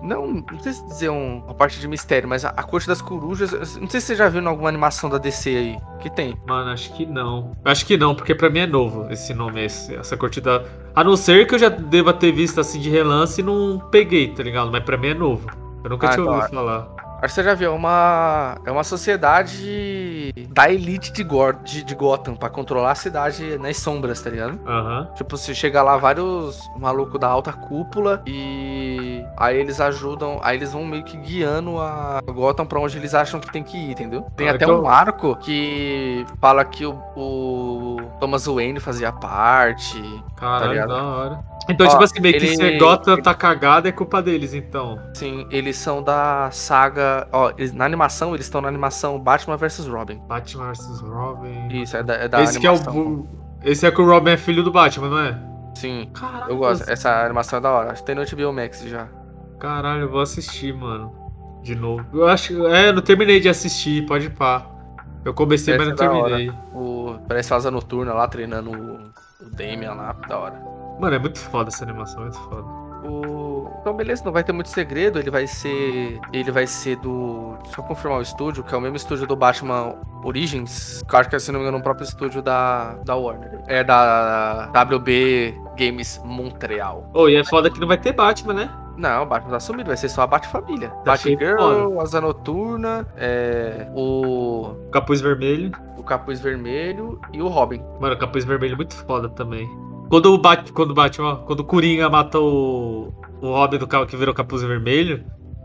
não, não sei se dizer um- uma parte de mistério, mas a, a corte das corujas, não sei se você já viu em alguma animação da DC aí, que tem. Mano, acho que não. Acho que não, porque pra mim é novo esse nome, esse- essa curtida. A não ser que eu já deva ter visto assim de relance e não peguei, tá ligado? Mas pra mim é novo. Eu nunca Ah, tinha então, ouvido falar. Que você já viu, é uma, é uma sociedade da elite de, Gor de, de Gotham pra controlar a cidade nas sombras, tá ligado? Aham. Tipo, se chega lá vários malucos da alta cúpula e aí eles ajudam, aí eles vão meio que guiando a Gotham pra onde eles acham que tem que ir, entendeu? Tem Ah, até então- um arco que fala que o, o Thomas Wayne fazia parte. Caralho, ligado? da hora. Então, Ó, tipo assim, meio que ele- se Gotham tá cagada é culpa deles, então. Sim, eles são da saga. Ó, eles- na animação, eles estão na animação Batman vs Robin. Batman vs Robin. Isso, é da, é da Esse que é animação. o. Esse é que o Robin é filho do Batman, não é? Sim, Caralho. eu gosto. Essa animação é da hora. Acho que tem no HBO Max já. Caralho, eu vou assistir, mano. De novo. Eu acho. É, eu não terminei de assistir, pode ir pá. Eu comecei, Essa mas não é da hora. terminei. O, parece Asa Noturna lá treinando o, o Damian lá, da hora. Mano, é muito foda essa animação, é muito foda. O... Então, beleza, não vai ter muito segredo. Ele vai ser. Ele vai ser do. Só confirmar o estúdio, que é o mesmo estúdio do Batman Origins. Que eu acho que é, se não me engano, o próprio estúdio da, da Warner. É da WB Games Montreal. Oh, e é foda que não vai ter Batman, né? Não, o Batman tá sumido, vai ser só a Batfamília. Achei Batgirl, Asa Noturna, é, o, Capuz Vermelho. o Capuz Vermelho e o Robin. Mano, o Capuz Vermelho é muito foda também. Quando o Bat, quando o Batman, quando o Coringa mata o, o Robin do carro que virou capuz vermelho,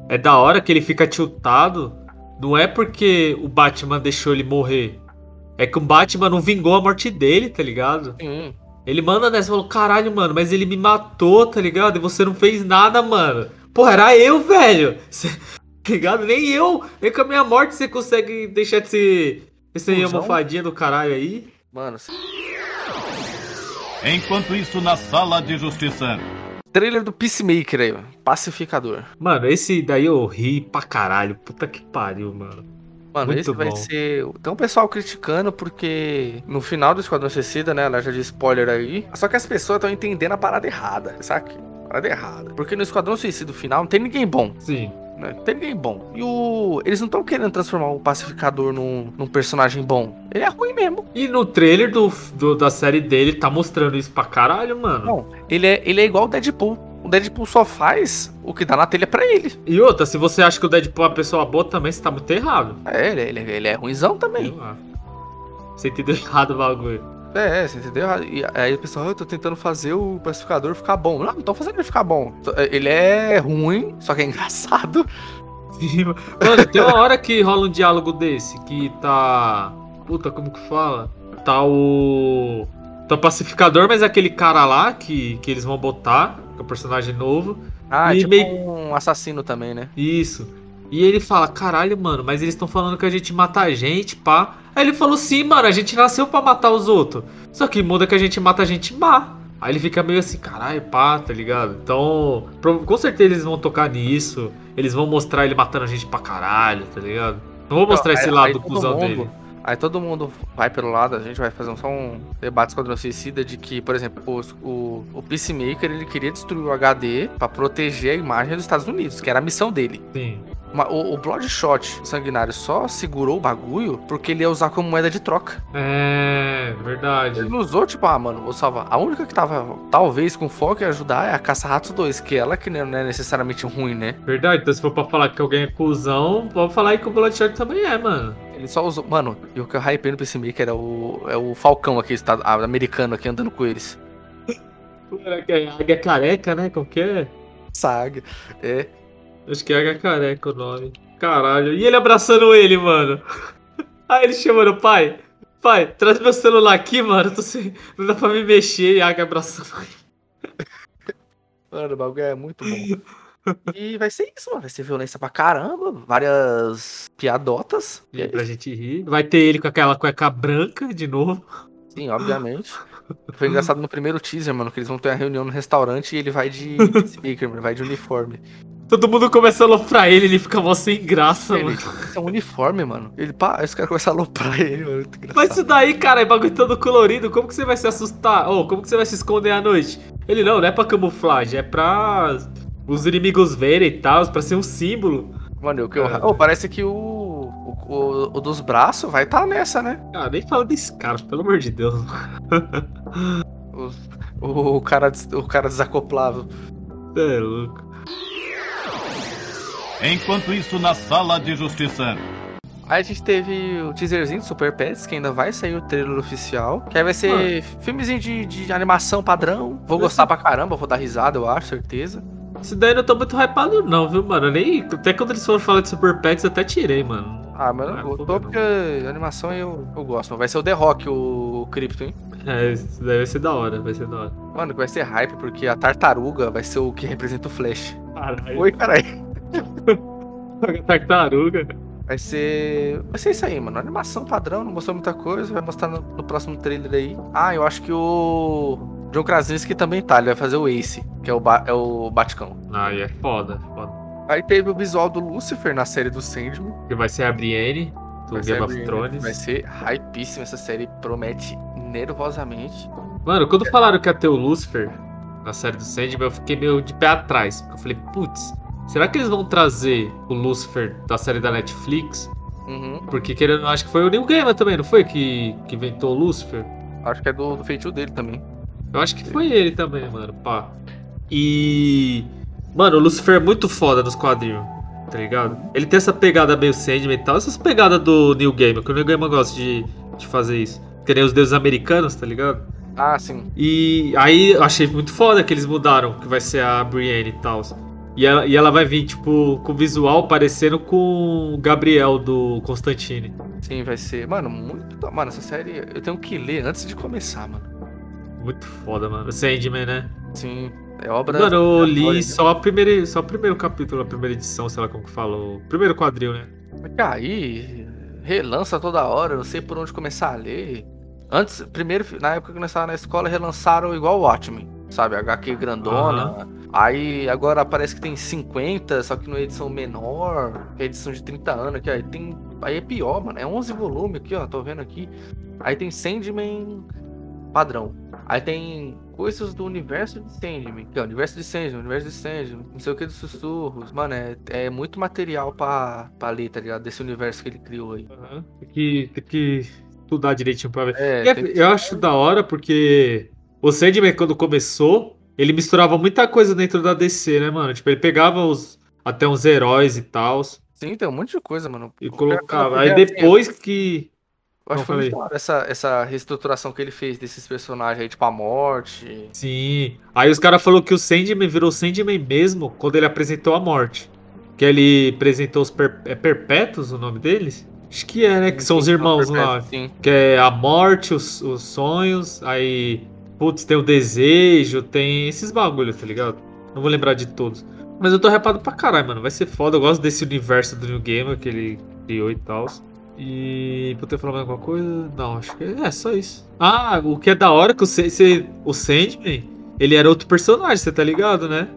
é da hora que ele fica tiltado. Não é porque o Batman deixou ele morrer. É que o Batman não vingou a morte dele, tá ligado? Sim. Ele manda nessa e falou: caralho, mano, mas ele me matou, tá ligado? E você não fez nada, mano. Porra, era eu, velho. Cê, tá ligado? Nem eu, nem com a minha morte você consegue deixar de ser esse aí, do caralho aí. Mano, Enquanto isso, na sala de justiça. Trailer do Peacemaker aí. Pacificador. Mano, esse daí eu ri pra caralho. Puta que pariu, mano. Mano, Muito esse vai bom. ser. Tem um pessoal criticando porque no final do Esquadrão Suicida, né? Ela já de spoiler aí. Só que as pessoas estão entendendo a parada errada, saca? Parada errada. Porque no Esquadrão Suicida final não tem ninguém bom, Sim. Né? Não tem ninguém bom. E o. Eles não estão querendo transformar o pacificador num, num personagem bom. Ele é ruim mesmo. E no trailer do, do- da série dele tá mostrando isso pra caralho, mano. Não, ele é, ele é igual o Deadpool. O Deadpool só faz o que dá na telha pra ele. E outra, se você acha que o Deadpool é uma pessoa boa também, você tá muito errado. É, ele, ele, ele é ruimzão também. Você entendeu errado o bagulho. É, você entendeu? E aí o pessoal, "Ah, eu tô tentando fazer o pacificador ficar bom. Não, não tô fazendo ele ficar bom. Ele é ruim, só que é engraçado. Mano, tem uma hora que rola um diálogo desse, que tá. Puta, como que fala? Tá o. Tá o pacificador, mas é aquele cara lá que, que eles vão botar, que é o personagem novo. Ah, é E tipo meio- um assassino também, né? Isso. E ele fala, caralho, mano, mas eles estão falando que a gente mata a gente, pá. Aí ele falou, sim, mano, a gente nasceu pra matar os outros. Só que muda que a gente mata a gente má. Aí ele fica meio assim, caralho, pá, tá ligado? Então, com certeza eles vão tocar nisso. Eles vão mostrar ele matando a gente pra caralho, tá ligado? Não vou mostrar Então, esse aí- lado aí do cuzão mundo- dele. Aí todo mundo vai pelo lado, a gente vai fazer só um debate Esquadrão Suicida de que, por exemplo, os- o, o Peacemaker ele queria destruir o HD pra proteger a imagem dos Estados Unidos, que era a missão dele. Sim. O, o Bloodshot sanguinário só segurou o bagulho porque ele ia usar como moeda de troca. É, verdade. Ele não usou, tipo, ah, mano, vou salvar. A única que tava, talvez, com foco em ajudar é a Caça-Ratos 2, que ela que não é necessariamente ruim, né? Verdade, então se for pra falar que alguém é cuzão, pode falar aí que o Bloodshot também é, mano. Ele só usou. Mano, e o que eu hypei no Peacemaker é o, é o Falcão aqui, está, americano aqui andando com eles. É águia careca, né? Que é? Saga. É. Acho que é Careca o nome. Caralho. E ele abraçando ele, mano. Aí ele chamando, pai. Pai, traz meu celular aqui, mano. Tô sem... Não dá pra me mexer. E a Águia abraçando ele. Mano, o bagulho é muito bom. E vai ser isso, mano. Vai ser violência pra caramba. Várias piadotas. E é Pra gente rir. Vai ter ele com aquela cueca branca de novo. Sim, obviamente. Foi engraçado no primeiro teaser, mano, que eles vão ter uma reunião no restaurante e ele vai de speaker, mano, vai de uniforme. Todo mundo começa a aloprar ele, ele fica mó sem graça, Ele, mano. é um uniforme, mano. Ele, pá, aí os caras começam a aloprar ele, mano. Engraçado. Mas isso daí, cara, é bagulho todo colorido. Como que você vai se assustar? Ou como que você vai se esconder à noite? Ele não, não é pra camuflagem, é pra os inimigos verem e tal, pra ser um símbolo. Mano, o que eu... É. oh, parece que o, o, o, o dos braços vai estar tá nessa, né? Ah, nem fala desse cara, pelo amor de Deus. Os- o, cara, des- o cara desacoplável. Você é louco. Enquanto isso, na sala de justiça. Aí a gente teve o teaserzinho do Super Pets, que ainda vai sair o trailer oficial. Que aí vai ser filmezinho de, de animação padrão. Vou gostar pra caramba, vou dar risada, eu acho, certeza. Isso daí eu não tô muito hypado, não, viu, mano? Eu nem. Até quando eles foram falar de Super Pets, eu até tirei, mano. Ah, mas eu pô, tô não. porque a animação eu, eu gosto. Vai ser o The Rock, o, o Crypto, hein? É, isso daí vai ser da hora, vai ser da hora. Mano, que vai ser hype, porque a tartaruga vai ser o que representa o Flash. Caralho. Oi, caralho. Tartaruga. Vai ser. Vai ser isso aí, mano. Animação padrão, não mostrou muita coisa. Vai mostrar no, no próximo trailer aí. Ah, eu acho que o. John Krasinski também tá. Ele vai fazer o Ace, que é o, ba... é o Baticão. Aí é foda, foda. Aí teve o visual do Lucifer na série do Sandman. Que vai ser a Brienne, do Vai Game of Thrones. Vai ser hypíssima essa série. Promete nervosamente. Mano, quando falaram que ia ter o Lucifer na série do Sandman, eu fiquei meio de pé atrás. Porque eu falei, putz, será que eles vão trazer o Lucifer da série da Netflix? Uhum. Porque querendo, acho que foi o Neil Gaiman também, não foi? Que, que inventou o Lucifer? Acho que é do, do feitio dele também. Eu acho que foi ele também, mano, pá. E. Mano, o Lucifer é muito foda nos quadrinhos, tá ligado? Ele tem essa pegada meio Sandman e tal, essas pegadas do Neil Gaiman, que o Neil Gaiman gosta de, de fazer isso. Que nem os deuses americanos, tá ligado? Ah, sim. E aí eu achei muito foda que eles mudaram, que vai ser a Brienne e tal. E ela, e ela vai vir, tipo, com o visual parecendo com o Gabriel do Constantine. Sim, vai ser. Mano, muito. Mano, essa série eu tenho que ler antes de começar, mano. Muito foda, mano. Sandman, né? Sim. É obra. Mano, eu Olha, li né? só, a primeira, só o primeiro capítulo, a primeira edição, sei lá como que falou. Primeiro quadril, né? Aí relança toda hora, eu não sei por onde começar a ler. Antes, primeiro, na época que nós estávamos na escola, relançaram igual o Watchmen, sabe? HQ grandona. Aí agora parece que tem 50, só que numa edição menor, que é edição de 30 anos aqui, aí tem. Aí é pior, mano. É 11 volumes aqui, ó, tô vendo aqui. Aí tem Sandman padrão. Aí tem coisas do universo de Sandman, que é o universo de Sandman, universo de Sandman, não sei o que dos sussurros. Mano, é, é muito material pra, pra ler, tá ligado? Desse universo que ele criou aí. Tem, que, tem que estudar direitinho pra ver. É, é- que- Eu acho da hora porque o Sandman, quando começou, ele misturava muita coisa dentro da DC, né, mano? Tipo, ele pegava os, até uns heróis e tal Sim, tem um monte de coisa, mano. e colocava. Aí assim, depois que. Eu acho que foi essa, essa reestruturação que ele fez desses personagens aí, tipo a morte. Sim. Aí os caras falaram que o Sandman virou Sandman mesmo quando ele apresentou a morte. Que ele apresentou os per... é Perpétuos o nome deles? Acho que é, né? Que são os irmãos lá. Sim. Que é a morte, os, os sonhos, aí. Putz, tem o desejo, tem esses bagulhos, tá ligado? Não vou lembrar de todos. Mas eu tô repado pra caralho, mano. Vai ser foda. Eu gosto desse universo do New Gamer que ele criou e tal. E. Vou ter falado mais alguma coisa? Não, acho que é só isso. Ah, o que é da hora é que o, o Sandman, ele era outro personagem, você tá ligado, né?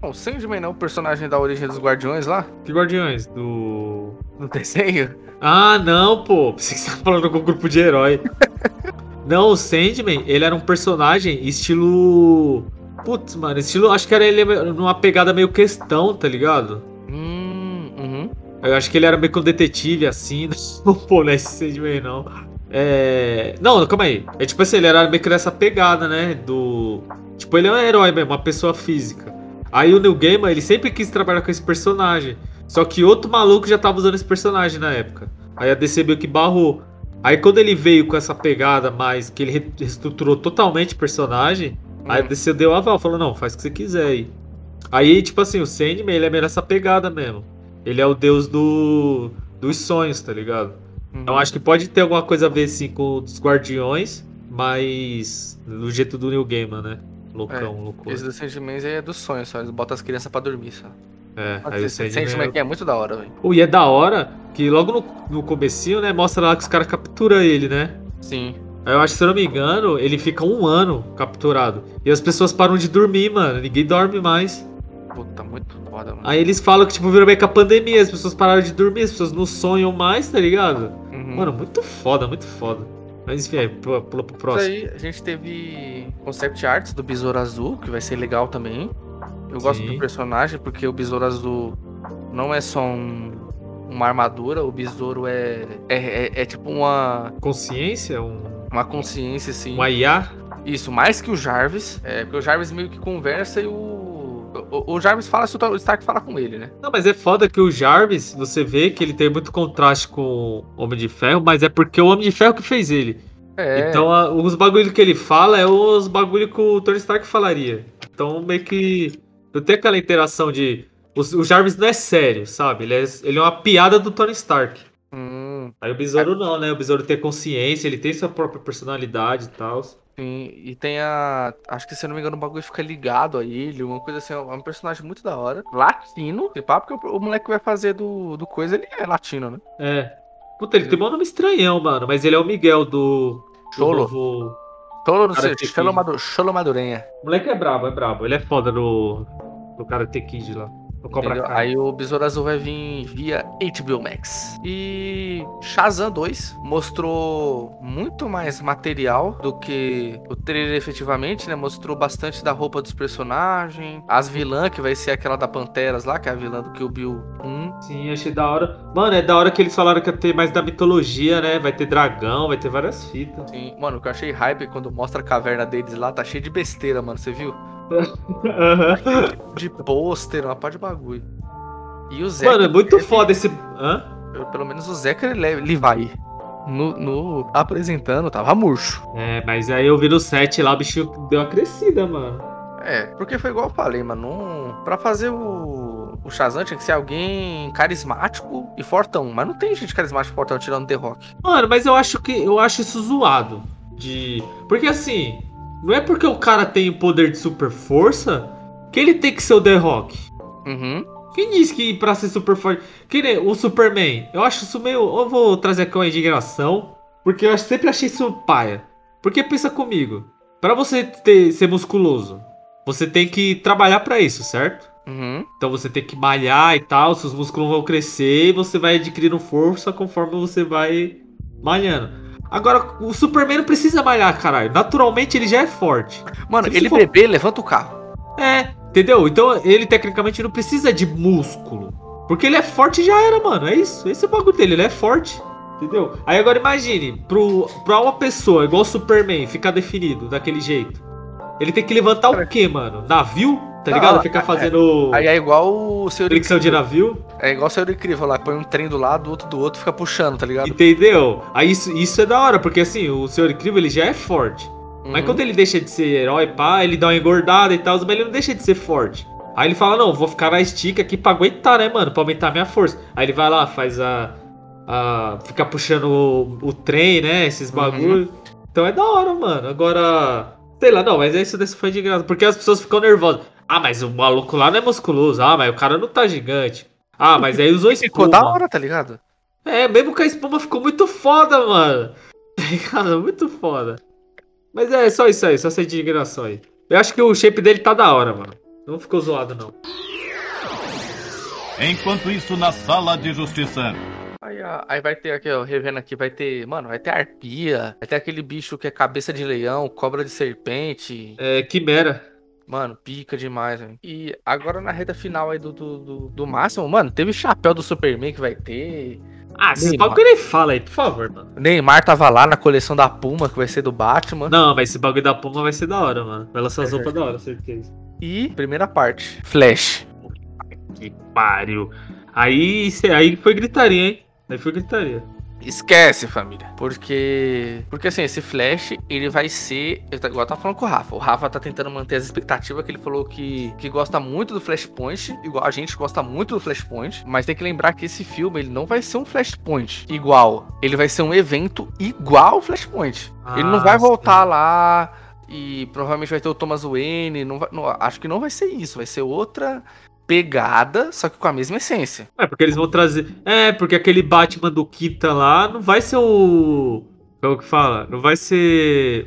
O Sandman não é o personagem da origem dos Guardiões lá? Que Guardiões? Do. No desenho? Ah, não, pô. Pensei que você tava falando com o grupo de herói. não, o Sandman, ele era um personagem estilo. Putz, mano, estilo. Acho que era ele numa pegada meio questão, tá ligado? Hum, uhum. Eu acho que ele era meio que um detetive assim. Não, pô, não é esse Sandman, não. É. Não, calma aí. É tipo assim, ele era meio que nessa pegada, né? Do. Tipo, ele é um herói mesmo, uma pessoa física. Aí o Neil Gaiman, ele sempre quis trabalhar com esse personagem. Só que outro maluco já tava usando esse personagem na época. Aí a DC meio que barrou. Aí quando ele veio com essa pegada mais, que ele re- reestruturou totalmente o personagem, aí a Hum. DC deu aval, falou, não, faz o que você quiser aí. Aí, tipo assim, o Sandman, ele é meio nessa pegada mesmo. Ele é o deus do, dos sonhos, tá ligado? uhum. Então acho que pode ter alguma coisa a ver, sim, com os Guardiões, mas do jeito do New Gaiman, né? Loucão, loucura. Esse do Sandman aí é dos sonhos, só. Eles botam as crianças pra dormir, só. É, aí o Sandman... Sandman aqui é muito da hora, velho. E é da hora que logo no, no comecinho, né, mostra lá que os caras capturam ele, né? Sim. Aí eu acho que, se eu não me engano, ele fica um ano capturado. E as pessoas param de dormir, mano. Ninguém dorme mais. Puta, muito foda, mano. Aí eles falam que, tipo, virou meio que a pandemia. As pessoas pararam de dormir, as pessoas não sonham mais, tá ligado? Uhum. Mano, muito foda, muito foda. Mas enfim, aí, pula, pula pro Isso próximo. aí, a gente teve concept arts do Besouro Azul, que vai ser legal também. Eu gosto Sim. do personagem porque o Besouro Azul não é só um- uma armadura, o Besouro é, é, é, é tipo uma, Consciência, um, uma consciência, assim. um IA. Isso, mais que o Jarvis. É, porque o Jarvis meio que conversa e o. O, o Jarvis fala se o Stark fala com ele, né? Não, mas é foda que o Jarvis, você vê que ele tem muito contraste com o Homem de Ferro, mas é porque o Homem de Ferro que fez ele. É. Então a- os bagulho que ele fala é os bagulho que o Tony Stark falaria. Então meio que não tem aquela interação de o, Jarvis não é sério, sabe? Ele é, ele é uma piada do Tony Stark. Hum, Aí o Besouro não, né? O Besouro tem consciência, ele tem sua própria personalidade e tal. sim. E tem a. Acho que se eu não me engano, o bagulho fica ligado a ele, uma coisa assim. É um personagem muito da hora. Latino. Se pá, porque o, o moleque que vai fazer do, do coisa, ele é latino, né? É. Puta, ele tem um nome estranhão, mano, mas ele é o Miguel do, do Cholo. novo... Todo no seu. Cholo, Cholo Madurenha. O moleque é brabo, é brabo. Ele é foda no, no Karate Kid lá. Aí o Besouro Azul vai vir via HBO Max. E Shazam 2 mostrou muito mais material do que o trailer efetivamente, né? Mostrou bastante da roupa dos personagens. As vilãs, que vai ser aquela da Panteras lá, que é a vilã do Kill Bill 1. Sim, achei da hora. Mano, é da hora que eles falaram que ia ter mais da mitologia, né? Vai ter dragão, vai ter várias fitas. Sim, mano, o que eu achei hype quando mostra a caverna deles lá, tá cheio de besteira, mano. Você viu? De pôster, uma par de bagulho. E o Zé. Mano, é muito foda esse. Hã? Pelo menos o Zeca ele, leva- ele vai. no, no- apresentando, tava murcho. É, mas aí eu vi no set lá, o bicho deu uma crescida, mano. É, porque foi igual eu falei, mano. Não... Pra fazer o, o Shazam tinha que ser alguém carismático e fortão. Mas não tem gente carismática e fortão tirando The Rock. Mano, mas eu acho que eu acho isso zoado. De. Porque assim, não é porque o cara tem o poder de super força que ele tem que ser o The Rock. Uhum. Quem disse que pra ser super forte. Que nem o Superman. Eu acho isso meio. Eu vou trazer aqui uma indignação. Porque eu sempre achei isso paia. Porque pensa comigo. Pra você ter, ser musculoso, você tem que trabalhar pra isso, certo? Uhum. Então você tem que malhar e tal, seus músculos vão crescer e você vai adquirindo força conforme você vai malhando. Agora, o Superman não precisa malhar, caralho. Naturalmente ele já é forte. Mano, Se ele for- bebê levanta o carro. É, entendeu? Então ele tecnicamente não precisa de músculo. Porque ele é forte e já era, mano. É isso. Esse é o bagulho dele, ele é forte. Entendeu? Aí agora imagine, pro, pra uma pessoa igual o Superman ficar definido daquele jeito. Ele tem que levantar o quê, mano? Navio? Tá ligado? é- Ficar é- fazendo Aí é igual o Senhor fricção de navio. É igual o Senhor Incrível lá, põe um trem do lado, outro do outro, fica puxando, tá ligado? Entendeu? Aí isso, isso é da hora, porque assim, o Senhor Incrível ele já é forte. Mas Uhum. quando ele deixa de ser herói, pá, ele dá uma engordada e tal, mas ele não deixa de ser forte. Aí ele fala, não, vou ficar na estica aqui pra aguentar, né, mano? Pra aumentar a minha força. Aí ele vai lá, faz a. a fica puxando o, o trem, né? Esses bagulho. Então é da hora, mano. Agora. Sei lá, não, mas isso desse foi de graça. Porque as pessoas ficam nervosas. Ah, mas o maluco lá não é musculoso. Ah, mas o cara não tá gigante. Ah, mas aí usou Ficou espuma. da hora, tá ligado? É, mesmo com a espuma ficou muito foda, mano. Cara, muito foda. Mas é só isso aí, só essa indignação aí. Eu acho que o shape dele tá da hora, mano. Não ficou zoado, não. Enquanto isso, na sala de justiça. Aí, ó, aí vai ter aqui, ó, revendo aqui, vai ter, mano, vai ter arpia, vai ter aquele bicho que é cabeça de leão, cobra de serpente. É, Quimera. Mano, pica demais, velho. E agora na reta final aí do, do, do, do máximo, mano, teve chapéu do Superman que vai ter. Ah, Neymar. bagulho nem fala aí, por favor, mano. Neymar tava lá na coleção da Puma, que vai ser do Batman. Não, mas esse bagulho da Puma vai ser da hora, mano. Vai lançar as roupas da hora, certeza. E, primeira parte, Flash. Que pariu. Aí, aí foi gritaria, hein? Aí foi gritaria. Esquece, família. Porque. Porque assim, esse Flash, ele vai ser. Eu tá- igual eu tava falando com o Rafa. O Rafa tá tentando manter as expectativas, que ele falou que, que gosta muito do Flashpoint. Igual a gente gosta muito do Flashpoint. Mas tem que lembrar que esse filme, ele não vai ser um Flashpoint igual. Ele vai ser um evento igual ao Flashpoint. ele não Ah, vai voltar lá. E provavelmente vai ter o Thomas Wayne. Não vai- não- acho que não vai ser isso. Vai ser outra pegada, só que com a mesma essência. É, porque eles vão trazer. É, porque aquele Batman do Kita lá não vai ser o. Como que fala? Não vai ser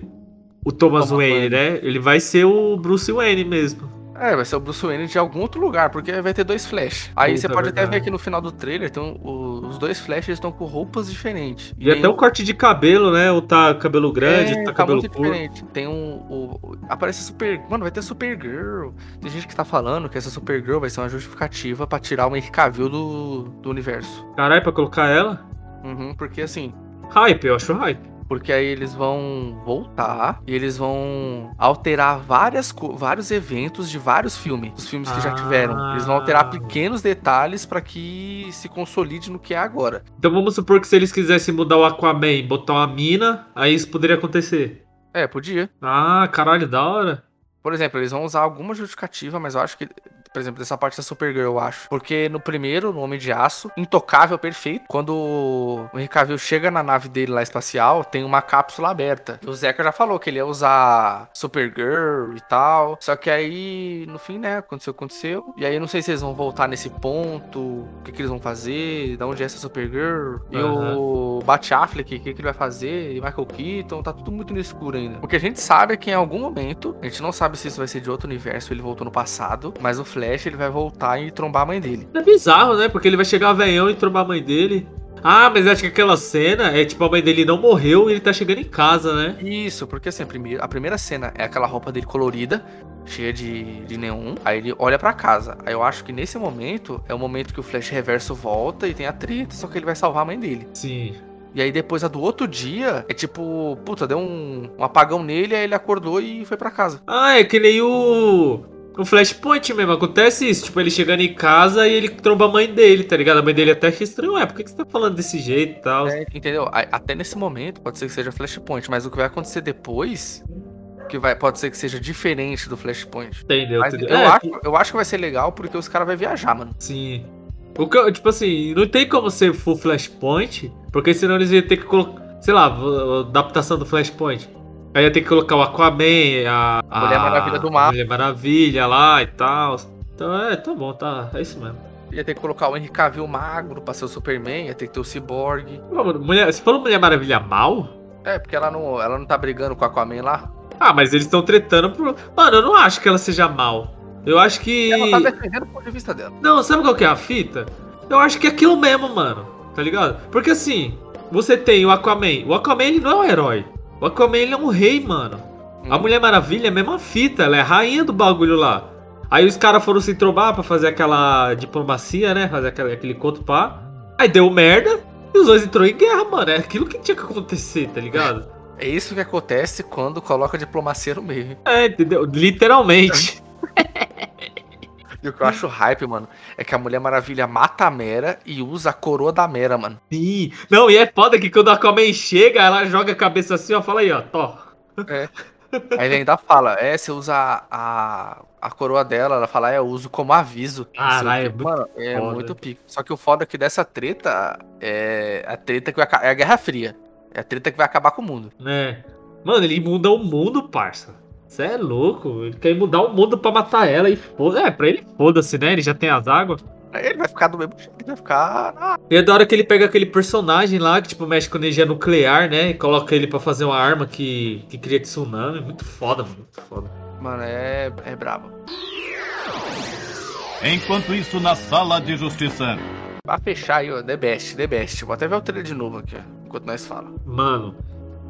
o Thomas, Thomas Wayne, Wayne. né? Ele vai ser o Bruce Wayne mesmo. É, vai ser o Bruce Wayne de algum outro lugar, porque vai ter dois Flash. Aí você pode até verdade. ver aqui no final do trailer, tem um- o- os dois Flash estão com roupas diferentes. E até o corte de cabelo, né? Ou tá cabelo grande, é, tá tá cabelo muito curto. diferente. Tem um. aparece Super. Mano, vai ter Supergirl. Tem gente que tá falando que essa Supergirl vai ser uma justificativa pra tirar o Henry Cavill do, do universo. Caralho, pra colocar ela? Uhum, porque assim. Hype, eu acho hype. Porque aí eles vão voltar e eles vão alterar várias, vários eventos de vários filmes, dos filmes que já tiveram. Eles vão alterar Ah. pequenos detalhes pra que se consolide no que é agora. Então vamos supor que se eles quisessem mudar o Aquaman e botar uma mina, aí isso poderia acontecer. É, podia. Ah, caralho, da hora. Por exemplo, eles vão usar alguma justificativa, mas eu acho que, por exemplo, dessa parte da Supergirl, eu acho. Porque no primeiro, no Homem de Aço, intocável, perfeito. Quando o Henry Cavill chega na nave dele lá espacial, tem uma cápsula aberta. E o Zeca já falou que ele ia usar Supergirl e tal. Só que aí, no fim, né, aconteceu, aconteceu. E aí eu não sei se eles vão voltar nesse ponto, o que, que eles vão fazer, da onde é essa Supergirl. E o Bat Affleck, o que, que ele vai fazer, e Michael Keaton, tá tudo muito no escuro ainda. O que a gente sabe é que em algum momento, a gente não sabe se isso vai ser de outro universo, ele voltou no passado, mas o Flash ele vai voltar e trombar a mãe dele. É bizarro, né? Porque ele vai chegar velhão e trombar a mãe dele. Ah, mas acho que aquela cena é tipo a mãe dele não morreu e ele tá chegando em casa, né? Isso, porque assim, a primeira, cena é aquela roupa dele colorida, cheia de, de neon. Aí ele olha pra casa. Aí eu acho que nesse momento é o momento que o Flash Reverso volta e tem a treta, só que ele vai salvar a mãe dele. Sim. E aí depois a do outro dia é tipo, puta, deu um, um apagão nele, aí ele acordou e foi pra casa. Ah, é que nem o. o Flashpoint mesmo, acontece isso. Tipo, ele chegando em casa e ele tromba a mãe dele, tá ligado? A mãe dele até acha estranho, ué, por que, que você tá falando desse jeito e tal? É, entendeu? Até nesse momento pode ser que seja Flashpoint, mas o que vai acontecer depois que vai, pode ser que seja diferente do Flashpoint. Entendeu? Entendeu? eu, É, acho, eu acho que vai ser legal porque os caras vão viajar, mano. Sim. O que, tipo assim, não tem como ser full Flashpoint, porque senão eles iam ter que colocar, sei lá, adaptação do Flashpoint. Aí ia ter que colocar o Aquaman, a, a Mulher Maravilha do mar. Mulher Maravilha lá e tal. Então é, tá bom, tá, é isso mesmo. Ia ter que colocar o Henry Cavill magro pra ser o Superman, ia ter que ter o Cyborg. Mulher, você falou Mulher Maravilha mal? É, porque ela não, ela não tá brigando com o Aquaman lá. Ah, mas eles estão tretando por. Mano, eu não acho que ela seja mal. Eu acho que. Ela tá defendendo o ponto de vista dela. Não, sabe qual que é a fita? Eu acho que é aquilo mesmo, mano. Tá ligado? Porque assim, você tem o Aquaman. O Aquaman ele não é um herói. O Aquaman ele é um rei, mano. A Hum. Mulher Maravilha é a mesma fita, ela é a rainha do bagulho lá. Aí os caras foram se trombar pra fazer aquela diplomacia, né? Fazer aquele, aquele conto pá. Aí deu merda e os dois entrou em guerra, mano. É aquilo que tinha que acontecer, tá ligado? É isso que acontece quando coloca a diplomacia no meio. É, entendeu? Literalmente. E o que eu acho hype, mano, é que a Mulher Maravilha mata a Mera e usa a coroa da Mera, mano. Sim. Não, e é foda que quando a Aquaman chega, ela joga a cabeça assim, ó. Fala aí, ó. Tó. Aí ele ainda fala, é, você usa a, a, coroa dela, ela fala, é, eu uso como aviso. Caralho, é muito Mano, é foda. muito pico. Só que o foda é que dessa treta é a treta que vai é a Guerra Fria. É a treta que vai acabar com o mundo. né? Mano, ele muda o mundo, parça. Você é louco. Ele quer mudar o mundo pra matar ela e foda. É, pra ele foda-se, né? Ele já tem as águas. Ele vai ficar do mesmo jeito, ele vai ficar. Ah, E é da hora que ele pega aquele personagem lá que, tipo, mexe com energia nuclear, né? E coloca ele pra fazer uma arma que, que cria tsunami. Muito foda, mano. Muito foda. mano, é, é brabo. Enquanto isso, na sala de justiça. Pra fechar aí, ó, The Best, The Best. Vou até ver o trailer de novo aqui, ó, enquanto nós falamos. Mano,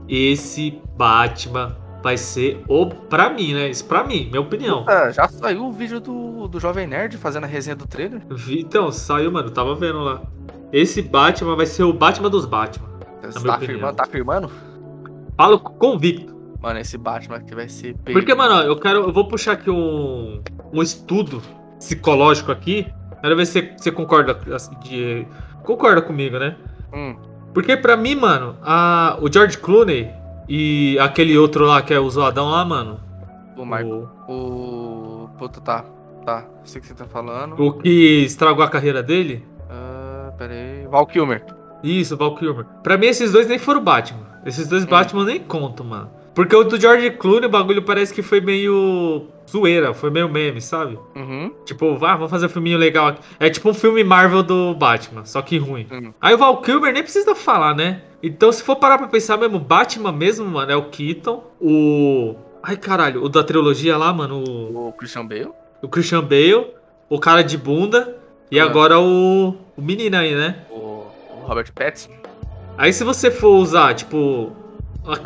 esse Batman vai ser o. Pra mim, né? Isso pra mim, minha opinião. Ah, já saiu o vídeo do, do Jovem Nerd fazendo a resenha do trailer. Vi- Então, saiu, mano. Tava vendo lá. Esse Batman vai ser o Batman dos Batman. Você tá afirmando, tá afirmando? Falo convicto. Mano, esse Batman aqui vai ser bem. Porque, mano, eu quero. Eu vou puxar aqui um, um estudo psicológico aqui. Quero ver se você- você concorda, assim, de, concorda comigo, né? Hum, Porque pra mim, mano, a, o George Clooney e aquele outro lá que é o zoadão lá, mano. o Marco. O, O. Puta, tá. Tá. Sei o que você tá falando. o que estragou a carreira dele. Ah, pera aí. Val Kilmer. Isso, Val Kilmer. Pra mim, esses dois nem foram Batman. Esses dois Hum. Batman nem contam, mano. Porque o do George Clooney, o bagulho parece que foi meio zoeira, foi meio meme, sabe? Uhum. Tipo, vá, vamos fazer um filminho legal aqui. É tipo um filme Marvel do Batman, só que ruim. Hum. Aí o Val Kilmer nem precisa falar, né? Então, se for parar pra pensar mesmo, Batman mesmo, mano, é o Keaton, o... Ai, caralho, o da trilogia lá, mano, o, O Christian Bale. o Christian Bale, o cara de bunda, e Ah. agora o, o menino aí, né? O, o Robert Pattinson. Aí se você for usar, tipo,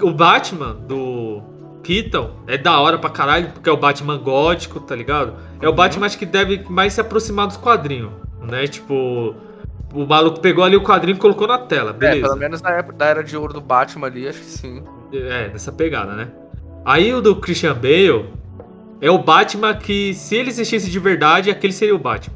o Batman do Keaton, é da hora pra caralho, porque é o Batman gótico, tá ligado? É o Uhum. Batman acho que deve mais se aproximar dos quadrinhos, né? Tipo, o maluco pegou ali o quadrinho e colocou na tela, É, pelo beleza. menos na época da era de ouro do Batman ali, acho que sim. É, nessa pegada, né? Aí o do Christian Bale é o Batman que, se ele existisse de verdade, aquele seria o Batman.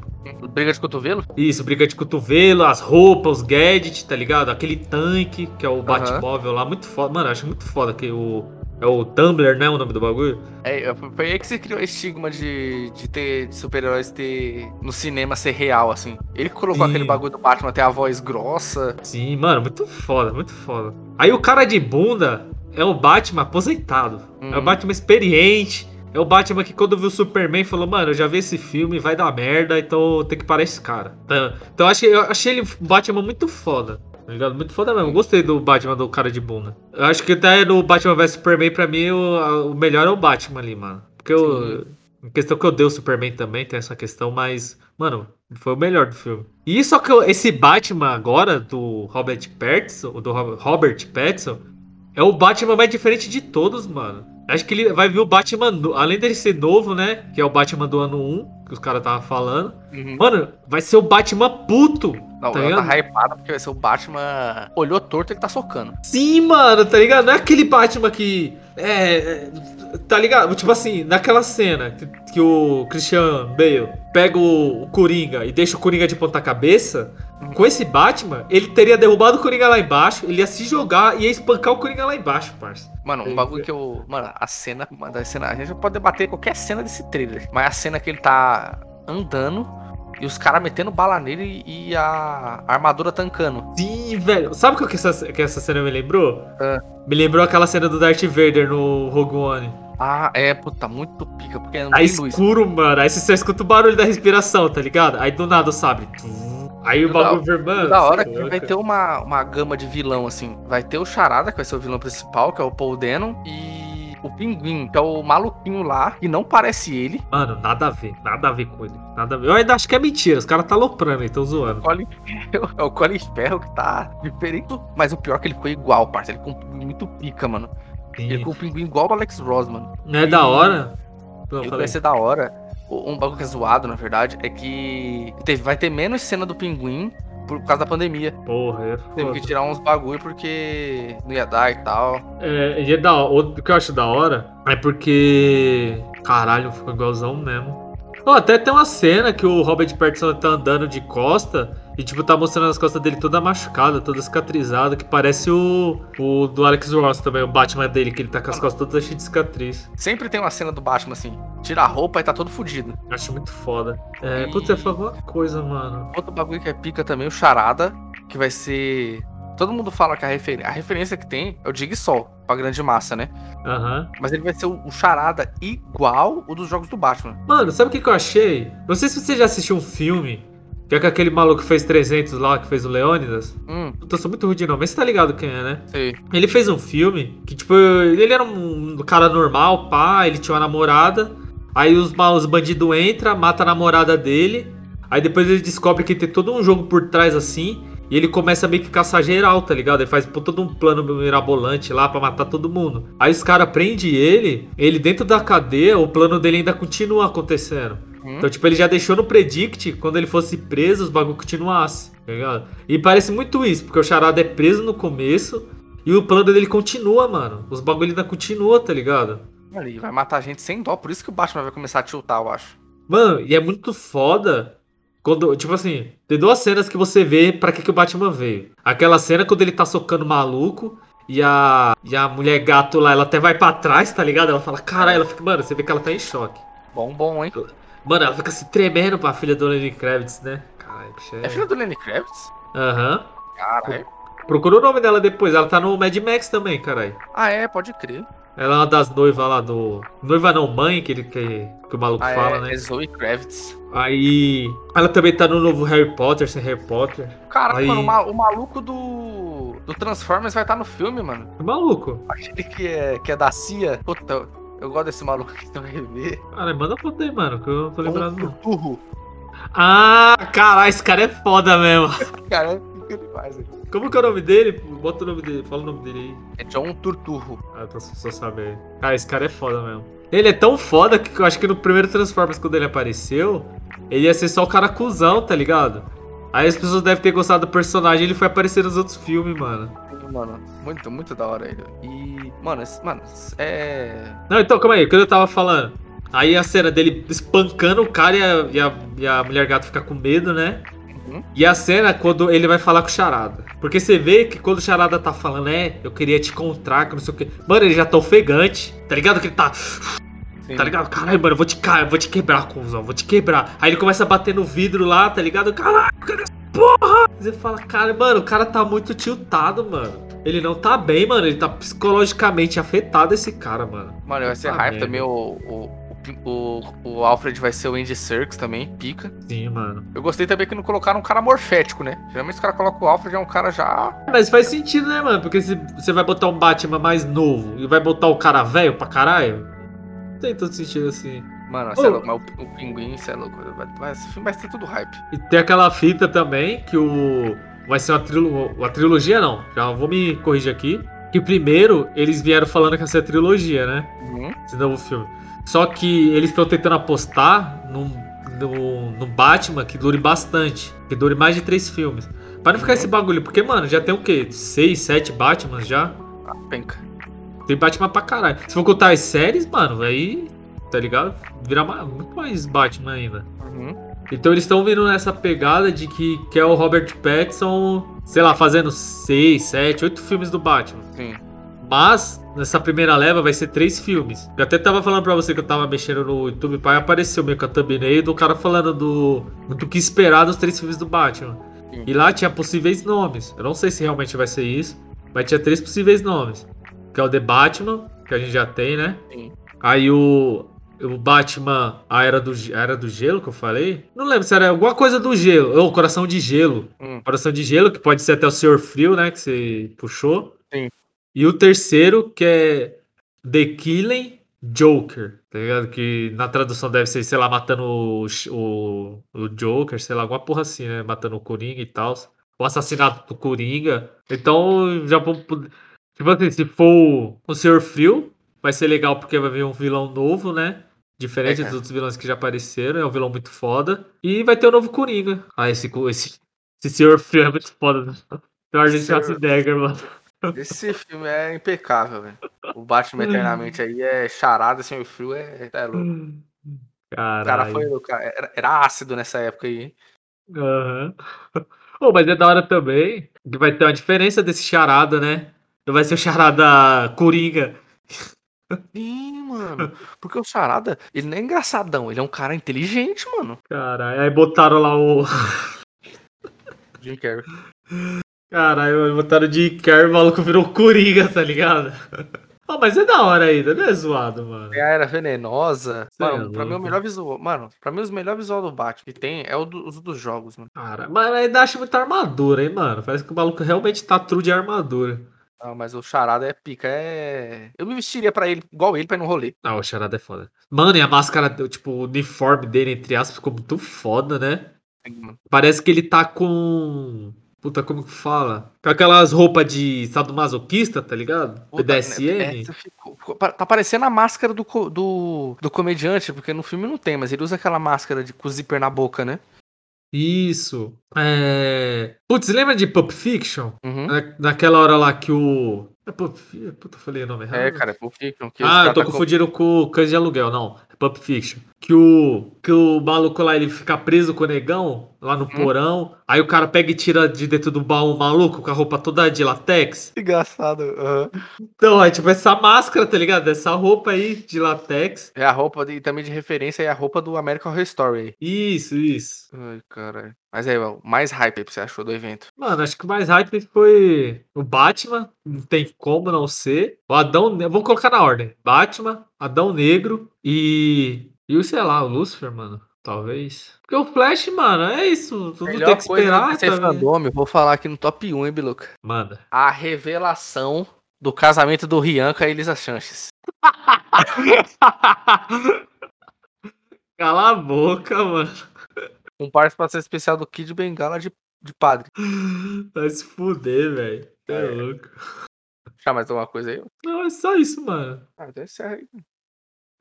Briga de cotovelo? Isso, briga de cotovelo, as roupas, os gadgets, tá ligado? Aquele tanque, que é o Batmóvel lá, muito foda. Mano, eu acho muito foda que o. É o Tumblr, né? O nome do bagulho. É, foi aí que você criou o estigma de, de ter de super-heróis ter no cinema ser real, assim. Ele colocou Sim. aquele bagulho do Batman ter a voz grossa. Sim, mano, muito foda, muito foda. Aí o cara de bunda é o Batman aposentado. É o Uhum. Batman experiente. É o Batman que quando viu o Superman falou, mano, eu já vi esse filme, vai dar merda, então tem que parar esse cara. Então, então eu achei, eu achei ele Batman muito foda. Tá ligado? Muito foda mesmo. Gostei do Batman do cara de bunda. Eu acho que até no Batman vs Superman, pra mim, o, o melhor é o Batman ali, mano. Porque eu. Em questão que eu dei o Superman também, tem essa questão, mas, mano, foi o melhor do filme. E só que eu- esse Batman agora, do Robert Pattinson, do Ro- Robert Pattinson, é o Batman mais diferente de todos, mano. Acho que ele vai vir o Batman, além dele ser novo, né? Que é o Batman do ano 1, que os caras estavam falando. Uhum. Mano, vai ser o Batman puto. Não, tá ela ligado? tá hypada porque vai ser o Batman. Olhou torto, ele tá socando. Sim, mano, tá ligado? Não é aquele Batman que. É. é, tá ligado? Tipo assim, naquela cena que, que o Christian Bale pega o, o Coringa e deixa o Coringa de ponta cabeça, com esse Batman, ele teria derrubado o Coringa lá embaixo, ele ia se jogar e ia espancar o Coringa lá embaixo, parça. Mano, um bagulho que eu. Mano, a cena. Mano, a cena. A gente pode debater qualquer cena desse trailer. Mas a cena que ele tá andando e os caras metendo bala nele e a armadura tancando. Sim, velho. Sabe o que essa, que essa cena me lembrou? Ah. Me lembrou aquela cena do Darth Vader no Rogue One. Ah, é, puta, muito pica, porque não Aí tem luz. escuro, mano. Aí você só escuta o barulho da respiração, tá ligado? Aí do nada o sabre. Aí o bagulho vermelho. Da hora é que vai ter uma, uma gama de vilão, assim. Vai ter o Charada, que vai ser o vilão principal, que é o Paul Denon, e o Pinguim, que é o maluquinho lá, que não parece ele. Mano, nada a ver. Nada a ver com ele. Nada a ver. Eu ainda acho que é mentira. Os caras tá aloprando aí, tão zoando. Colin Ferro, é o Colin Ferro que tá diferente. Mas o pior é que ele ficou igual, parça. Ele ficou muito pica, mano. Ele Sim. ficou o pinguim igual o Alex Ross, mano. Não é da hora? Não, Ele vai ser da hora. Um bagulho que é zoado, na verdade, é que vai ter menos cena do pinguim por causa da pandemia. Porra, é Teve foda. que tirar uns bagulho porque não ia dar e tal. É, e é da hora. O que eu acho da hora é porque. Caralho, ficou igualzão mesmo. Ó, até tem uma cena que o Robert Pattinson tá andando de costa e, tipo, tá mostrando as costas dele toda machucada, toda cicatrizada, que parece o, o do Alex Ross também, o Batman dele, que ele tá com as costas todas cheias de cicatriz. Sempre tem uma cena do Batman assim: tira a roupa e tá todo fudido. Acho muito foda. É, E- putz, eu ia falar uma coisa, mano. Outro bagulho que é pica também, o Charada, que vai ser. Todo mundo fala que a, refer... a referência que tem é o Jigsaw, pra grande massa, né? Aham. Mas ele vai ser o, o Charada igual o dos jogos do Batman. Mano, sabe o que, que eu achei? Não sei se você já assistiu um filme, que é com aquele maluco que fez 300 lá, que fez o Leônidas. Hum, eu sou muito ruim de nome, mas você tá ligado quem é, né? sei. Ele fez um filme que, tipo, ele era um cara normal, pá, ele tinha uma namorada. Aí os, os bandidos entram, mata a namorada dele. Aí depois ele descobre que tem todo um jogo por trás assim. E ele começa meio que caçar geral, tá ligado? Ele faz todo um plano mirabolante lá pra matar todo mundo. Aí os caras prendem ele, ele dentro da cadeia, o plano dele ainda continua acontecendo. Hum? Então, tipo, ele já deixou no predict, quando ele fosse preso, os bagulho continuasse, tá ligado? E parece muito isso, porque o Charada é preso no começo e o plano dele continua, mano. Os bagulho ainda continua, tá ligado? Mano, ele vai matar a gente sem dó, por isso que o Batman vai começar a tiltar, eu acho. Mano, e é muito foda quando, tipo assim, tem duas cenas que você vê pra que, que o Batman veio. Aquela cena quando ele tá socando maluco e a, e a mulher gato lá, ela até vai pra trás, tá ligado? Ela fala, caralho, ela fica, mano, você vê que ela tá em choque. Bom, bom, hein? Mano, ela fica se tremendo pra filha do Lenny Kravitz, né? Caralho, bicho, É filha do Lenny Kravitz? Aham. Caralho. Procura o nome dela depois. Ela tá no Mad Max também, caralho. Ah, é, pode crer. Ela é uma das noivas lá do. Noiva não, mãe, que, ele, que, que o maluco Ah, fala, é, né? é Zoe Kravitz. Aí. Ela também tá no novo Harry Potter, sem Harry Potter. Caraca, Aí- mano, o, ma- o maluco do. do Transformers vai estar no filme, mano. Que maluco. Aquele que é, que é da CIA. Puta, eu, gosto desse maluco aqui, então rever. Cara, manda foto aí, mano, que eu não tô. Turturro. Ah, caralho, esse cara é foda mesmo. Cara, o que ele faz? Como que é o nome dele? Bota o nome dele, fala o nome dele aí. É John Turturro. Ah, pra só saber. Cara, esse cara é foda mesmo. Ele é tão foda que eu acho que no primeiro Transformers, quando ele apareceu, ele ia ser só o cara cuzão, tá ligado? Aí as pessoas devem ter gostado do personagem ele foi aparecer nos outros filmes, mano. Mano, muito, muito da hora ele. E, mano, esse- mano, é. Não, então, calma aí, o que eu tava falando? Aí a cena dele espancando o cara e a, e a, e a mulher gato fica com medo, né? Uhum. E a cena quando ele vai falar com o Charada. Porque você vê que quando o Charada tá falando, é, eu queria te encontrar, que não sei o que. Mano, ele já tá ofegante, tá ligado? Que ele tá. Sim. Tá ligado? Caralho, mano, eu vou te, eu vou te quebrar, cuzão, vou te quebrar. Aí ele começa a bater no vidro lá, tá ligado? Caralho, cara, porra! Você fala, cara, mano, o cara tá muito tiltado, mano. Ele não tá bem, mano. Ele tá psicologicamente afetado, esse cara, mano. Mano, vai ser merda. também. O, o, o, o Alfred vai ser o Andy Serkis também, pica. Sim, mano. Eu gostei também que não colocaram um cara morfético, né? Geralmente os caras colocam o Alfred, é um cara já. Mas faz sentido, né, mano? Porque se você vai botar um Batman mais novo e vai botar o cara velho pra caralho, não tem todo sentido assim. Mano, é Ô. louco, mas o, o pinguim, você é louco. Vai- esse filme vai ser tudo hype. E tem aquela fita também que o. Vai ser uma, trilo... uma trilogia, não. Já vou me corrigir aqui. Que primeiro eles vieram falando que ia ser a trilogia, né? Uhum. Esse novo filme. Só que eles estão tentando apostar num, no, no Batman que dure bastante. Que dure mais de três filmes. Pra não ficar esse bagulho. Porque, mano, já tem o quê? Seis, sete Batmans já? Ah, penca. Tem Batman pra caralho. Se for contar as séries, mano, aí, tá ligado? Virar ma- muito mais Batman ainda. Uhum. Então eles estão vindo nessa pegada de que quer o Robert Pattinson, sei lá, fazendo seis, sete, oito filmes do Batman. Sim. Mas, nessa primeira leva vai ser três filmes. Eu até tava falando pra você que eu tava mexendo no YouTube, pai, apareceu meio que a thumbnail do cara falando do, do que esperar dos três filmes do Batman. Sim. E lá tinha possíveis nomes. Eu não sei se realmente vai ser isso, mas tinha três possíveis nomes. Que é o The Batman, que a gente já tem, né? Sim. Aí o, o Batman, a Era do, a Era do Gelo, que eu falei. Não lembro se era alguma coisa do gelo. Ou Coração de Gelo. Hum. Coração de Gelo, que pode ser até o Senhor Frio, né? Que você puxou. Sim. E o terceiro, que é The Killing Joker, tá ligado? Que na tradução deve ser, sei lá, matando o, o, o Joker, sei lá, alguma porra assim, né? Matando o Coringa e tal. O assassinato do Coringa. Então, já vamos. Tipo assim, se for o Senhor Frio, vai ser legal porque vai vir um vilão novo, né? Diferente É. dos outros vilões que já apareceram, é um vilão muito foda. E vai ter o novo Coringa. Ah, esse, esse, esse Senhor Frio é muito foda. Tem o Senhor- Schwarzenegger, mano. Esse filme é impecável, velho. O Batman Eternamente aí é charada, assim, o frio é, é louco. O cara Caralho. foi louco. Era, ácido nessa época aí, hein? Aham. Pô, mas é da hora também que vai ter uma diferença desse charada, né? Não vai ser o charada Coringa. Sim, mano. Porque o Charada, ele não é engraçadão, ele é um cara inteligente, mano. Caralho, aí botaram lá o. Jim Carrey. Caralho, botaram o Jim Carrey, o maluco virou Coringa, tá ligado? Pô, mas é da hora ainda, não é zoado, mano. Tem a Era Venenosa. Cê é mano, pra mim o louco. melhor visual. Mano, pra mim os melhores visual do Batman que tem é o do- os dos jogos, mano. Cara, mas ainda acho muita armadura, hein, mano? Parece que o maluco realmente tá true de armadura. Não, mas o Charada é pica, é. Eu me vestiria pra ele, igual ele, pra ir no rolê. Ah, o charada é foda. Mano, e a máscara, tipo, o uniforme dele, entre aspas, ficou muito foda, né? Parece que ele tá com. Puta, como que fala? Com aquelas roupas de sadomasoquista, tá ligado? Puta, ficou- ficou- pa- tá parecendo a máscara do, do, do comediante, porque no filme não tem, mas ele usa aquela máscara de, com o zíper na boca, né? Isso. É. Putz, lembra de Pulp Fiction? Uhum. Na, naquela hora lá que o. É Pulp Fiction? Puta, falei o nome errado. É, cara, é Pulp Fiction. Ah, eu tô tá confundindo com o Cães de Aluguel, não. É Pulp Fiction. Que o, que o maluco lá, ele fica preso com o negão, lá no porão. Aí o cara pega e tira de dentro do baú o maluco com a roupa toda de latex. Engraçado. aham. Então, é tipo essa máscara, tá ligado? Essa roupa aí de latex. É a roupa de, também de referência, é a roupa do American Horror Story. Isso, isso. Ai, caralho. Mas aí, o mais hype que você achou do evento? Mano, acho que o mais hype foi o Batman, não tem como não ser. O Adão, vamos colocar na ordem. Batman, Adão Negro e e o sei lá, o Lucifer, mano, talvez. Porque o Flash, mano, é isso, tudo tem que esperar, ser tá fandom, eu vou falar aqui no top 1, hein, Biluca? Manda. A revelação do casamento do Rian com a Elisa Sanches. Cala a boca, mano. Com participação especial do Kid Bengala de, de padre. Vai se fuder, velho. Tá É. louco. Já mais alguma coisa aí? Não, é só isso, mano. Ah, então encerra aí.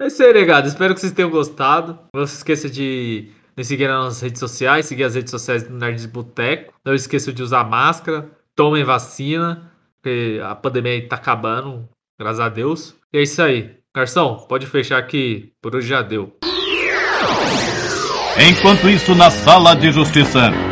É isso aí, negado. Espero que vocês tenham gostado. Não se esqueça de nos seguir nas nossas redes sociais, seguir as redes sociais do Nerds Boteco. Não esqueça de usar máscara, tomem vacina, porque a pandemia aí tá acabando, graças a Deus. E é isso aí. Garçom, pode fechar aqui. Por hoje já deu. Enquanto isso, na sala de justiça.